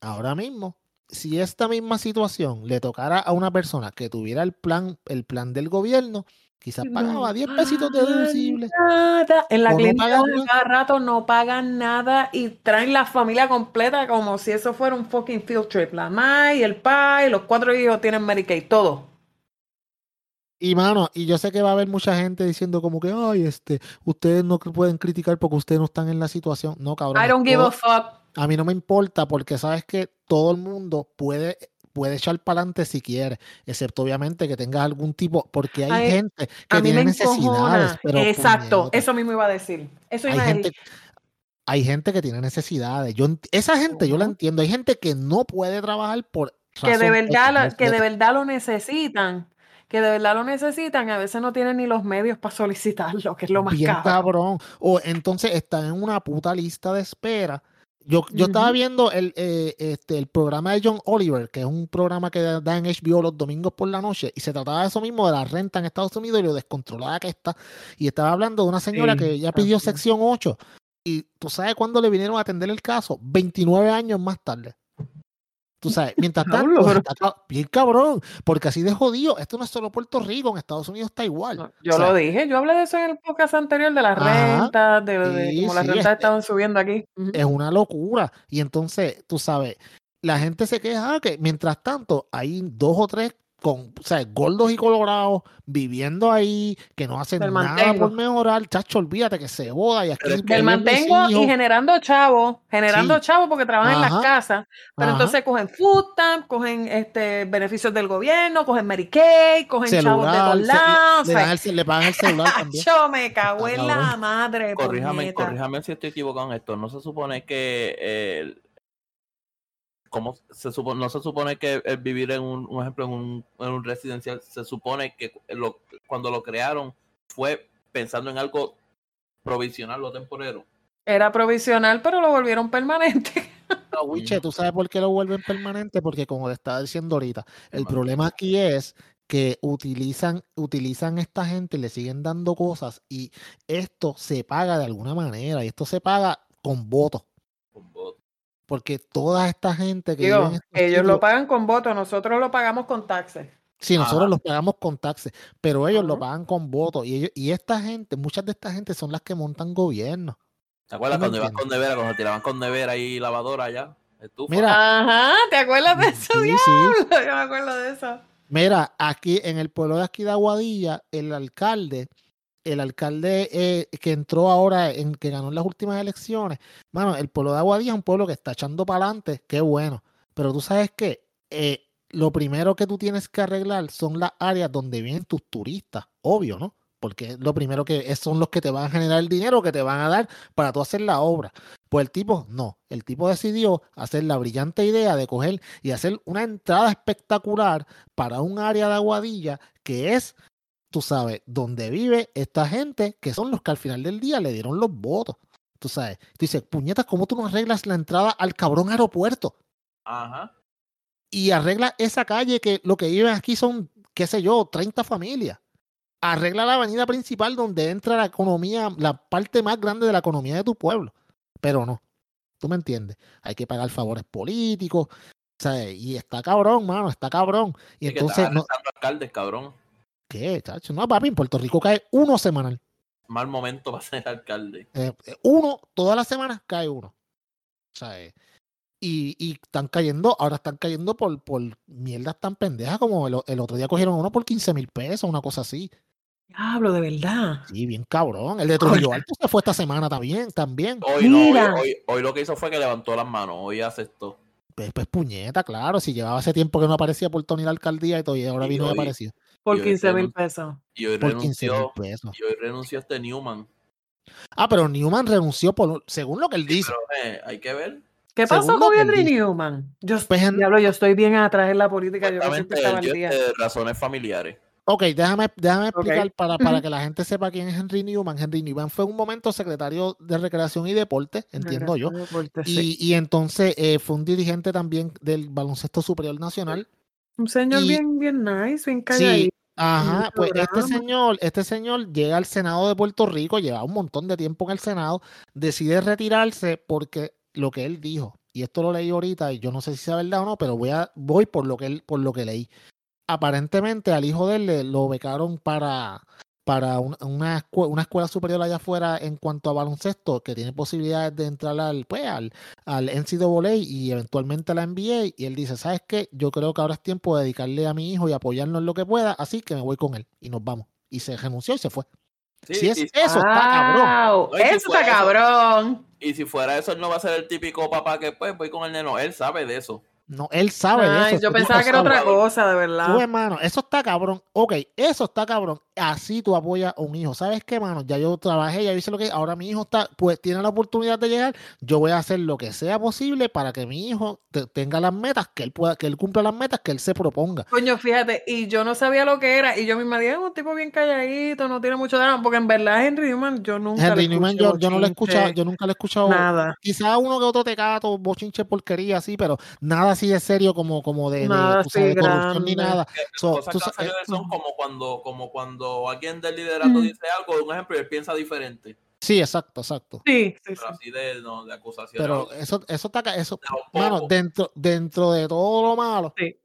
ahora mismo, si esta misma situación le tocara a una persona que tuviera el plan, el plan del gobierno, quizás pagaba 10 pesitos de deducible. Nada. En la no clínica pagan de cada rato no pagan nada y traen la familia completa como si eso fuera un fucking field trip. La y el pai, los cuatro hijos tienen Medicaid, todo. Y mano, y yo sé que va a haber mucha gente diciendo como que, ay, este, ustedes no pueden criticar porque ustedes no están en la situación. No, cabrón. I don't give a fuck. A mí no me importa porque sabes que todo el mundo puede, puede echar para adelante si quiere, excepto obviamente que tengas algún tipo, porque hay Ay, gente que A mí tiene me necesidades. Pero Exacto, eso mismo iba a decir. Eso hay iba a gente, decir. hay gente que tiene necesidades. Yo, esa gente yo la entiendo. Hay gente que no puede trabajar por que de verdad, que de verdad lo necesitan, que de verdad lo necesitan, a veces no tienen ni los medios para solicitarlo, que es lo más bien caro. cabrón. O entonces están en una puta lista de espera. Yo, yo estaba viendo el, eh, este, el programa de John Oliver, que es un programa que da en HBO los domingos por la noche, y se trataba de eso mismo, de la renta en Estados Unidos y lo descontrolada que está. Y estaba hablando de una señora Sí, que ya pidió sección 8. Y tú sabes cuándo le vinieron a atender el caso? 29 años más tarde. Tú sabes, mientras tanto, está bien cabrón, porque así de jodido, esto no es solo Puerto Rico, en Estados Unidos está igual. No, O yo sea, lo dije, yo hablé de eso en el podcast anterior, de las Ajá, rentas, de, de sí, cómo las sí, rentas es- estaban subiendo aquí. Es una locura. Y entonces, tú sabes, la gente se queja que mientras tanto hay dos o tres con, o sea, gordos y colorados viviendo ahí, que no hacen nada mantengo. por mejorar. Chacho, olvídate que se boda y aquí es que mis mantengo y generando chavos, generando Sí. chavos porque trabajan en Ajá, las casas, pero ajá. entonces cogen food stamp, cogen este beneficios del gobierno, cogen Medicaid, cogen chavos de celular, todos le, lados. le o sea, el ce- le pagan el celular también. Yo me cago en la madre, Corríjame, puñeta. corríjame si estoy equivocado en esto. No se supone que eh, ¿cómo se supone, no se supone que el vivir en un, un ejemplo en un, en un residencial se supone que lo, cuando lo crearon fue pensando en algo provisional o temporero. Era provisional, pero lo volvieron permanente. No, Wiche, ¿tú sabes por qué lo vuelven permanente? Porque como te estaba diciendo ahorita, el problema aquí es que utilizan, utilizan esta gente, le siguen dando cosas y esto se paga de alguna manera y esto se paga con votos. Porque toda esta gente que vive en Digo, estos ellos sitios, lo pagan con votos, nosotros lo pagamos con taxes. sí, nosotros Ajá. los pagamos con taxes, pero ellos lo pagan con votos y ellos, y esta gente, muchas de esta gente son las que montan gobierno. ¿Te acuerdas ¿Tú me cuando ibas con nevera, cuando tiraban con nevera y lavadora allá? Estufa. Mira, Ajá, ¿te acuerdas de eso, sí, sí. Yo me acuerdo de eso. Mira, aquí en el pueblo de aquí de Aguadilla, el alcalde, el alcalde eh, que entró ahora, en que ganó en las últimas elecciones, bueno, el pueblo de Aguadilla es un pueblo que está echando para adelante, qué bueno. Pero tú sabes que lo primero que tú tienes que arreglar son las áreas donde vienen tus turistas, obvio, ¿no? Porque lo primero que son los que te van a generar el dinero que te van a dar para tú hacer la obra. Pues el tipo, no, el tipo decidió hacer la brillante idea de coger y hacer una entrada espectacular para un área de Aguadilla que es, tú sabes, donde vive esta gente que son los que al final del día le dieron los votos. Tú sabes, tú dices, puñetas, ¿cómo tú no arreglas la entrada al cabrón aeropuerto? Ajá. Y arregla esa calle que lo que viven aquí son, qué sé yo, 30 familias. Arregla la avenida principal donde entra la economía, la parte más grande de la economía de tu pueblo. Pero no, tú me entiendes. Hay que pagar favores políticos. ¿sabes? Y está cabrón, mano, está cabrón. Y Sí, que entonces, están no, alcaldes, cabrón. ¿Qué, chacho? No, papi, en Puerto Rico cae uno semanal. Mal momento para ser alcalde. Eh, eh, uno, todas las semanas cae uno. ¿sabes? Y, y están cayendo, ahora están cayendo por, por mierdas tan pendejas como el, o- el otro día cogieron uno por 15 mil pesos, una cosa así. Diablo, de verdad. Sí, bien cabrón. El de Trujillo Alto se fue esta semana también, también. Hoy no, hoy, Mira. hoy, hoy lo que hizo fue que levantó las manos. Hoy aceptó. Pues, pues puñeta, claro. Si llevaba ese tiempo que no aparecía por Tony la alcaldía y todavía ahora Y vino y apareció. Por Y hoy 15 mil pesos. Y hoy Por 15 mil renunció. pesos. Y hoy renunció este Newman. Ah, pero Newman renunció por, según lo que él dice. Pero eh, hay que ver. ¿Qué pasó Según con Henry. Newman? Yo, Pues en- diablo, yo estoy bien atrás en la política. Yo que siempre estaba al día. este, razones familiares. Ok, déjame, déjame explicar para, para que la gente sepa quién es Henry Newman. Henry Newman fue un momento secretario de Recreación y Deporte, entiendo yo. Deporte, sí. Y, y entonces eh, fue un dirigente también del baloncesto superior nacional. Un señor y- bien, bien nice, bien Sí, calladito. ajá, el pues este señor, este señor llega al Senado de Puerto Rico, lleva un montón de tiempo en el Senado, decide retirarse porque lo que él dijo, y esto lo leí ahorita y yo no sé si sea verdad o no, pero voy a voy por lo que él, por lo que leí. Aparentemente al hijo de él le- lo becaron para para un- una, escue- una escuela superior allá afuera en cuanto a baloncesto que tiene posibilidades de entrar al pues al, al NCAA y eventualmente a la NBA y él dice, ¿sabes qué? Yo creo que ahora es tiempo de dedicarle a mi hijo y apoyarlo en lo que pueda, así que me voy con él y nos vamos. Y se renunció y se fue. Sí, si es y, eso, está cabrón. Si Eso está eso. cabrón. y si fuera eso, él no va a ser el típico papá que pues voy con el neno. Él sabe de eso. No, él sabe de Ay, eso. yo tú pensaba no que era otra cosa, de Tú, verdad. hermano, eso está cabrón. Ok, eso está cabrón. Así tú apoyas a un hijo. ¿Sabes qué, mano? Ya yo trabajé, ya hice lo que. Ahora mi hijo está, pues tiene la oportunidad de llegar. Yo voy a hacer lo que sea posible para que mi hijo te- tenga las metas, que él pueda, que él cumpla las metas que él se proponga. Coño, fíjate, y yo no sabía lo que era, y yo misma dije, "Es un tipo bien calladito, no tiene mucho drama, porque en verdad Henry Newman yo nunca Henry le Newman, yo, yo no lo he escuchado, yo nunca lo he escuchado. nada, Quizás uno que otro tecato, bochinche, porquería, así, pero nada así de serio como, como de, de, Nada tú sabes, así de corrupción ni nada. So, cosas tú que han sa- salido de él son como cuando, como cuando alguien del liderato Mm. dice algo, un ejemplo, y él piensa diferente. Sí, exacto, exacto. Sí, sí, sí. Pero así de, no, de acusación. Pero eso, eso está, eso, mano, dentro, dentro de todo lo malo, Sí.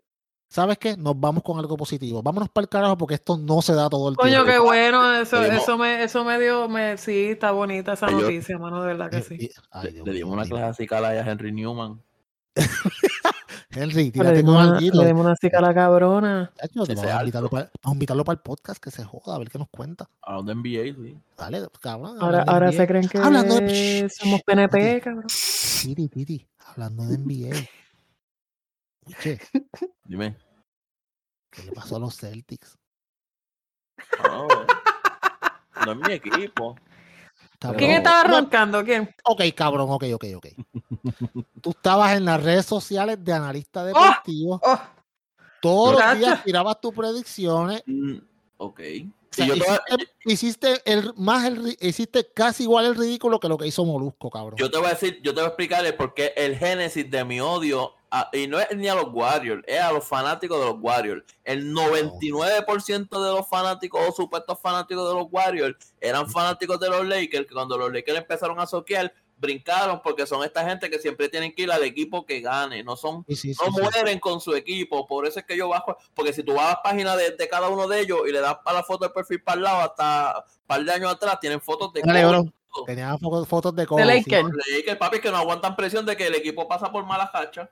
¿sabes qué? Nos vamos con algo positivo. Vámonos para el carajo porque esto no se da todo el Coño, tiempo. qué bueno, eso, Le dimos- eso me, eso me dio, me, sí, está bonita esa Yo- noticia, mano, de verdad que Eh, sí. y- ay, Dios Le dimos una así cala a Henry Newman. Henry, tírate con algo. le dimos una cica a la cabrona. Chacho, vamos, a invitarlo para, vamos a invitarlo para el podcast que se joda, a ver qué nos cuenta. Hablando de NBA, sí. Dale, cabrón. Ahora, hablando de ahora se creen que Hablando de- somos PNP, cabrón. Titi, Titi, hablando de NBA. Oye, Dime. ¿qué le pasó a los Celtics? No, güey. no es mi equipo. Cabrón. ¿Quién estaba No, roncando? ¿Quién? Ok, cabrón, ok, ok, ok. Tú estabas en las redes sociales de analista deportivo. Oh, Todos los días tirabas tus predicciones. Mm, ok. O sea, Y yo te voy a- hiciste, el más el, hiciste casi igual el ridículo que lo que hizo Molusco, cabrón. Yo te voy a decir, yo te voy a explicarle por qué el génesis de mi odio, a- y no es ni a los Warriors, es a los fanáticos de los Warriors. El 99% de los fanáticos o supuestos fanáticos de los Warriors eran fanáticos de los Lakers, que cuando los Lakers empezaron a soquear, brincaron porque son esta gente que siempre tienen que ir al equipo que gane, no son Sí, sí, sí, no sí. mueren con su equipo, por eso es que yo bajo, porque si tú vas a la página de, de cada uno de ellos y le das para la foto de perfil para el lado hasta un par de años atrás, tienen fotos de Dale, Kobe bro. y todo. Tenía fo- fotos de. Lakers. Los Lakers, papi, que no aguantan presión de que el equipo pasa por malas hachas.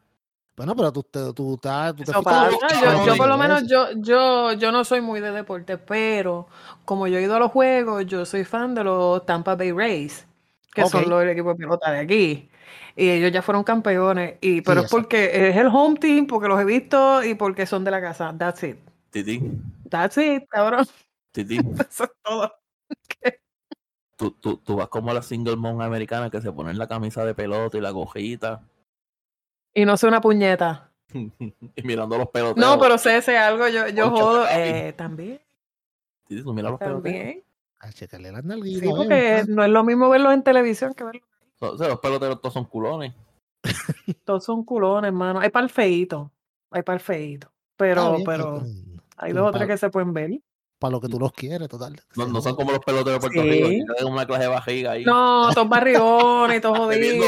Bueno, pero tú, tú, estás- tú te Yo, yo por lo eso. menos, yo, yo, yo no soy muy de deporte, pero como yo he ido a los juegos, yo soy fan de los Tampa Bay Rays, que son los el equipo de pelota de aquí. Y ellos ya fueron campeones. Y, pero es porque es el home team, porque los he visto y porque son de la casa. That's it. Titi, That's it, cabrón. Titi, Eso es todo. tú, tú, tú vas como la single mom americana que se ponen la camisa de pelota y la gojita Y no soy una puñeta. y mirando los peloteros. No, pero sé, sé algo, yo, yo Concho, jodo. Eh, también, Titi, tú miras los peloteros. también. A checarle las nalguitas, Sí, porque no es lo mismo verlos en televisión que verlos. O sea, los peloteros todos son culones. Todos son culones, hermano. Hay para el feíto. Hay para el feíto. Está Pero, bien, pero hay dos o tres que se pueden ver. Para lo que tú los quieres, total. No, no son como los peloteros de Puerto Sí. Rico, que tienen una clase de bajiga ahí. No, todos barrigones y todos jodidos.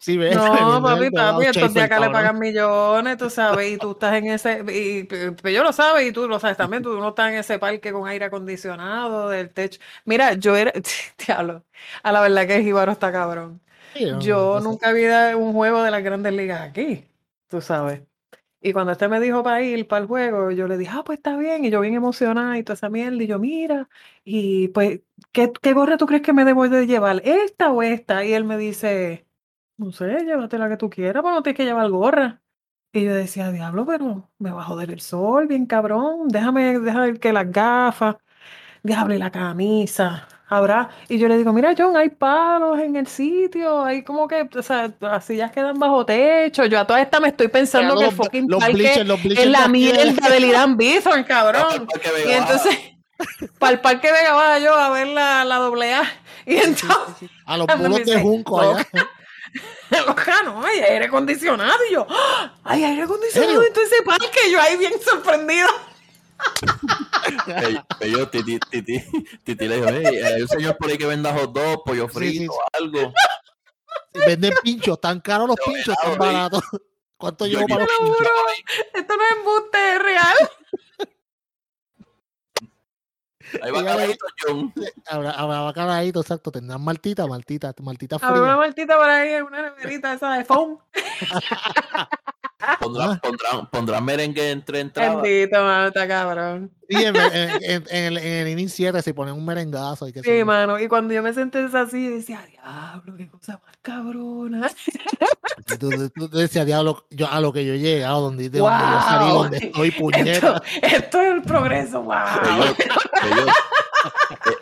Sí, ves, No, papi, papi, estos de acá le pagan millones, tú sabes, y tú estás en ese, y, pero yo lo sabes, y tú lo sabes también, tú no estás en ese parque con aire acondicionado, del techo. Mira, yo era, diablo, a la verdad que el Jíbaro está cabrón. Sí, no, Yo no sé. nunca vi un juego de las grandes ligas aquí, tú sabes. Y cuando este me dijo para ir para el juego, yo le dije, ah, pues está bien. Y yo bien emocionada y toda esa mierda. Y yo, mira, y pues, ¿qué, qué gorra tú crees que me debo de llevar? ¿Esta o esta? Y él me dice, no sé, llévate la que tú quieras, pero no tienes que llevar gorra. Y yo decía, diablo, pero me va a joder el sol, bien cabrón. Déjame, déjame que las gafas, y la camisa. Habrá. Y yo le digo, mira, John, hay palos en el sitio, hay como que, o sea, las sillas quedan bajo techo. Yo a toda esta me estoy pensando que el fucking los parque bleachers, los bleachers es la mierda del Irán Bithorn, cabrón. Y entonces, para el parque Vega Baja yo a ver la, la doble A. Y entonces, A los me bulos de Junco "No, allá. loca, no, hay aire acondicionado. Y yo, ¡ah! hay aire acondicionado en todo ese parque. Yo ahí bien sorprendido. Yo, titi, titi, titi le dijo, "Ey, hay un señor por ahí que venda hot dog, pollo frito, sí, sí. algo. Venden pinchos, tan caros los pinchos, tan baratos. ¿Cuánto Yo- llevo para los pinchos? Esto no es embuste, es real. Ahí va carajito, John. Habrá, exacto. Tendrán maltita, maltita, maltita Habrá una fría. martita por ahí, una neverita esa de foam. Pondrán, pondrán, pondrán merengue entre entradas. Bendito, mano, está cabrón. Sí, en, en- en- en el, en el inning 7 se ponen un merengazo. Y que Sí, mano. Y cuando yo me senté así, decía, diablo, qué cosa más cabrona. Y tú, tú- tú decías, diablo, yo, a lo que yo he llegado, donde, de donde yo salí, Wow. donde estoy, Esto, puñeta. esto es el progreso, wow. Ellos- ellos-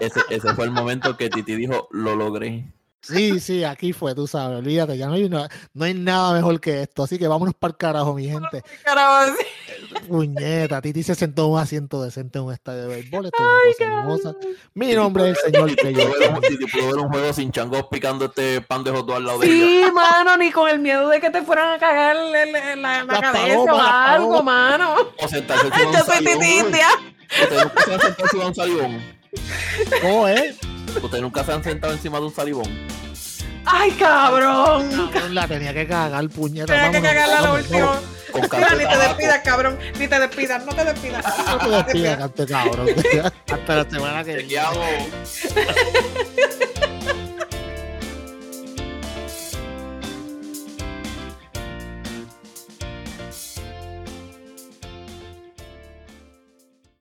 e- ese, ese fue el momento que Titi dijo, lo logré. Sí, sí, aquí fue, tú sabes, olvídate, ya no hay, una- no hay nada mejor que esto. Así que vámonos para el carajo, mi gente. Carajo, sí. Puñeta, Titi se sentó en un asiento decente en un estadio de béisbol. Esto es una cosa hermosa. Mi nombre es el señor un- Titi pudo ver un juego sin changos picando este pan de hot dog al lado de ella. Sí, mano, ni con el miedo de que te fueran a cagar en la, en la- en la Las cabeza palomas, o algo, mano. O sentarse Yo soy Titi. India. Ustedes nunca se han sentado encima de un salivón. ¿Cómo es? Ustedes nunca se han sentado encima de un salivón. Ay, cabrón. Cabrón, La tenía que cagar, puñeta. Tenía que vámonos, cagarla lo vámonos, último. vámonos. Con Mira, canto de ni te despidas, cabrón. Ni te despidas, no te despidas. No te despidas, cante, cabrón. Hasta la semana que viene. Chequeamos.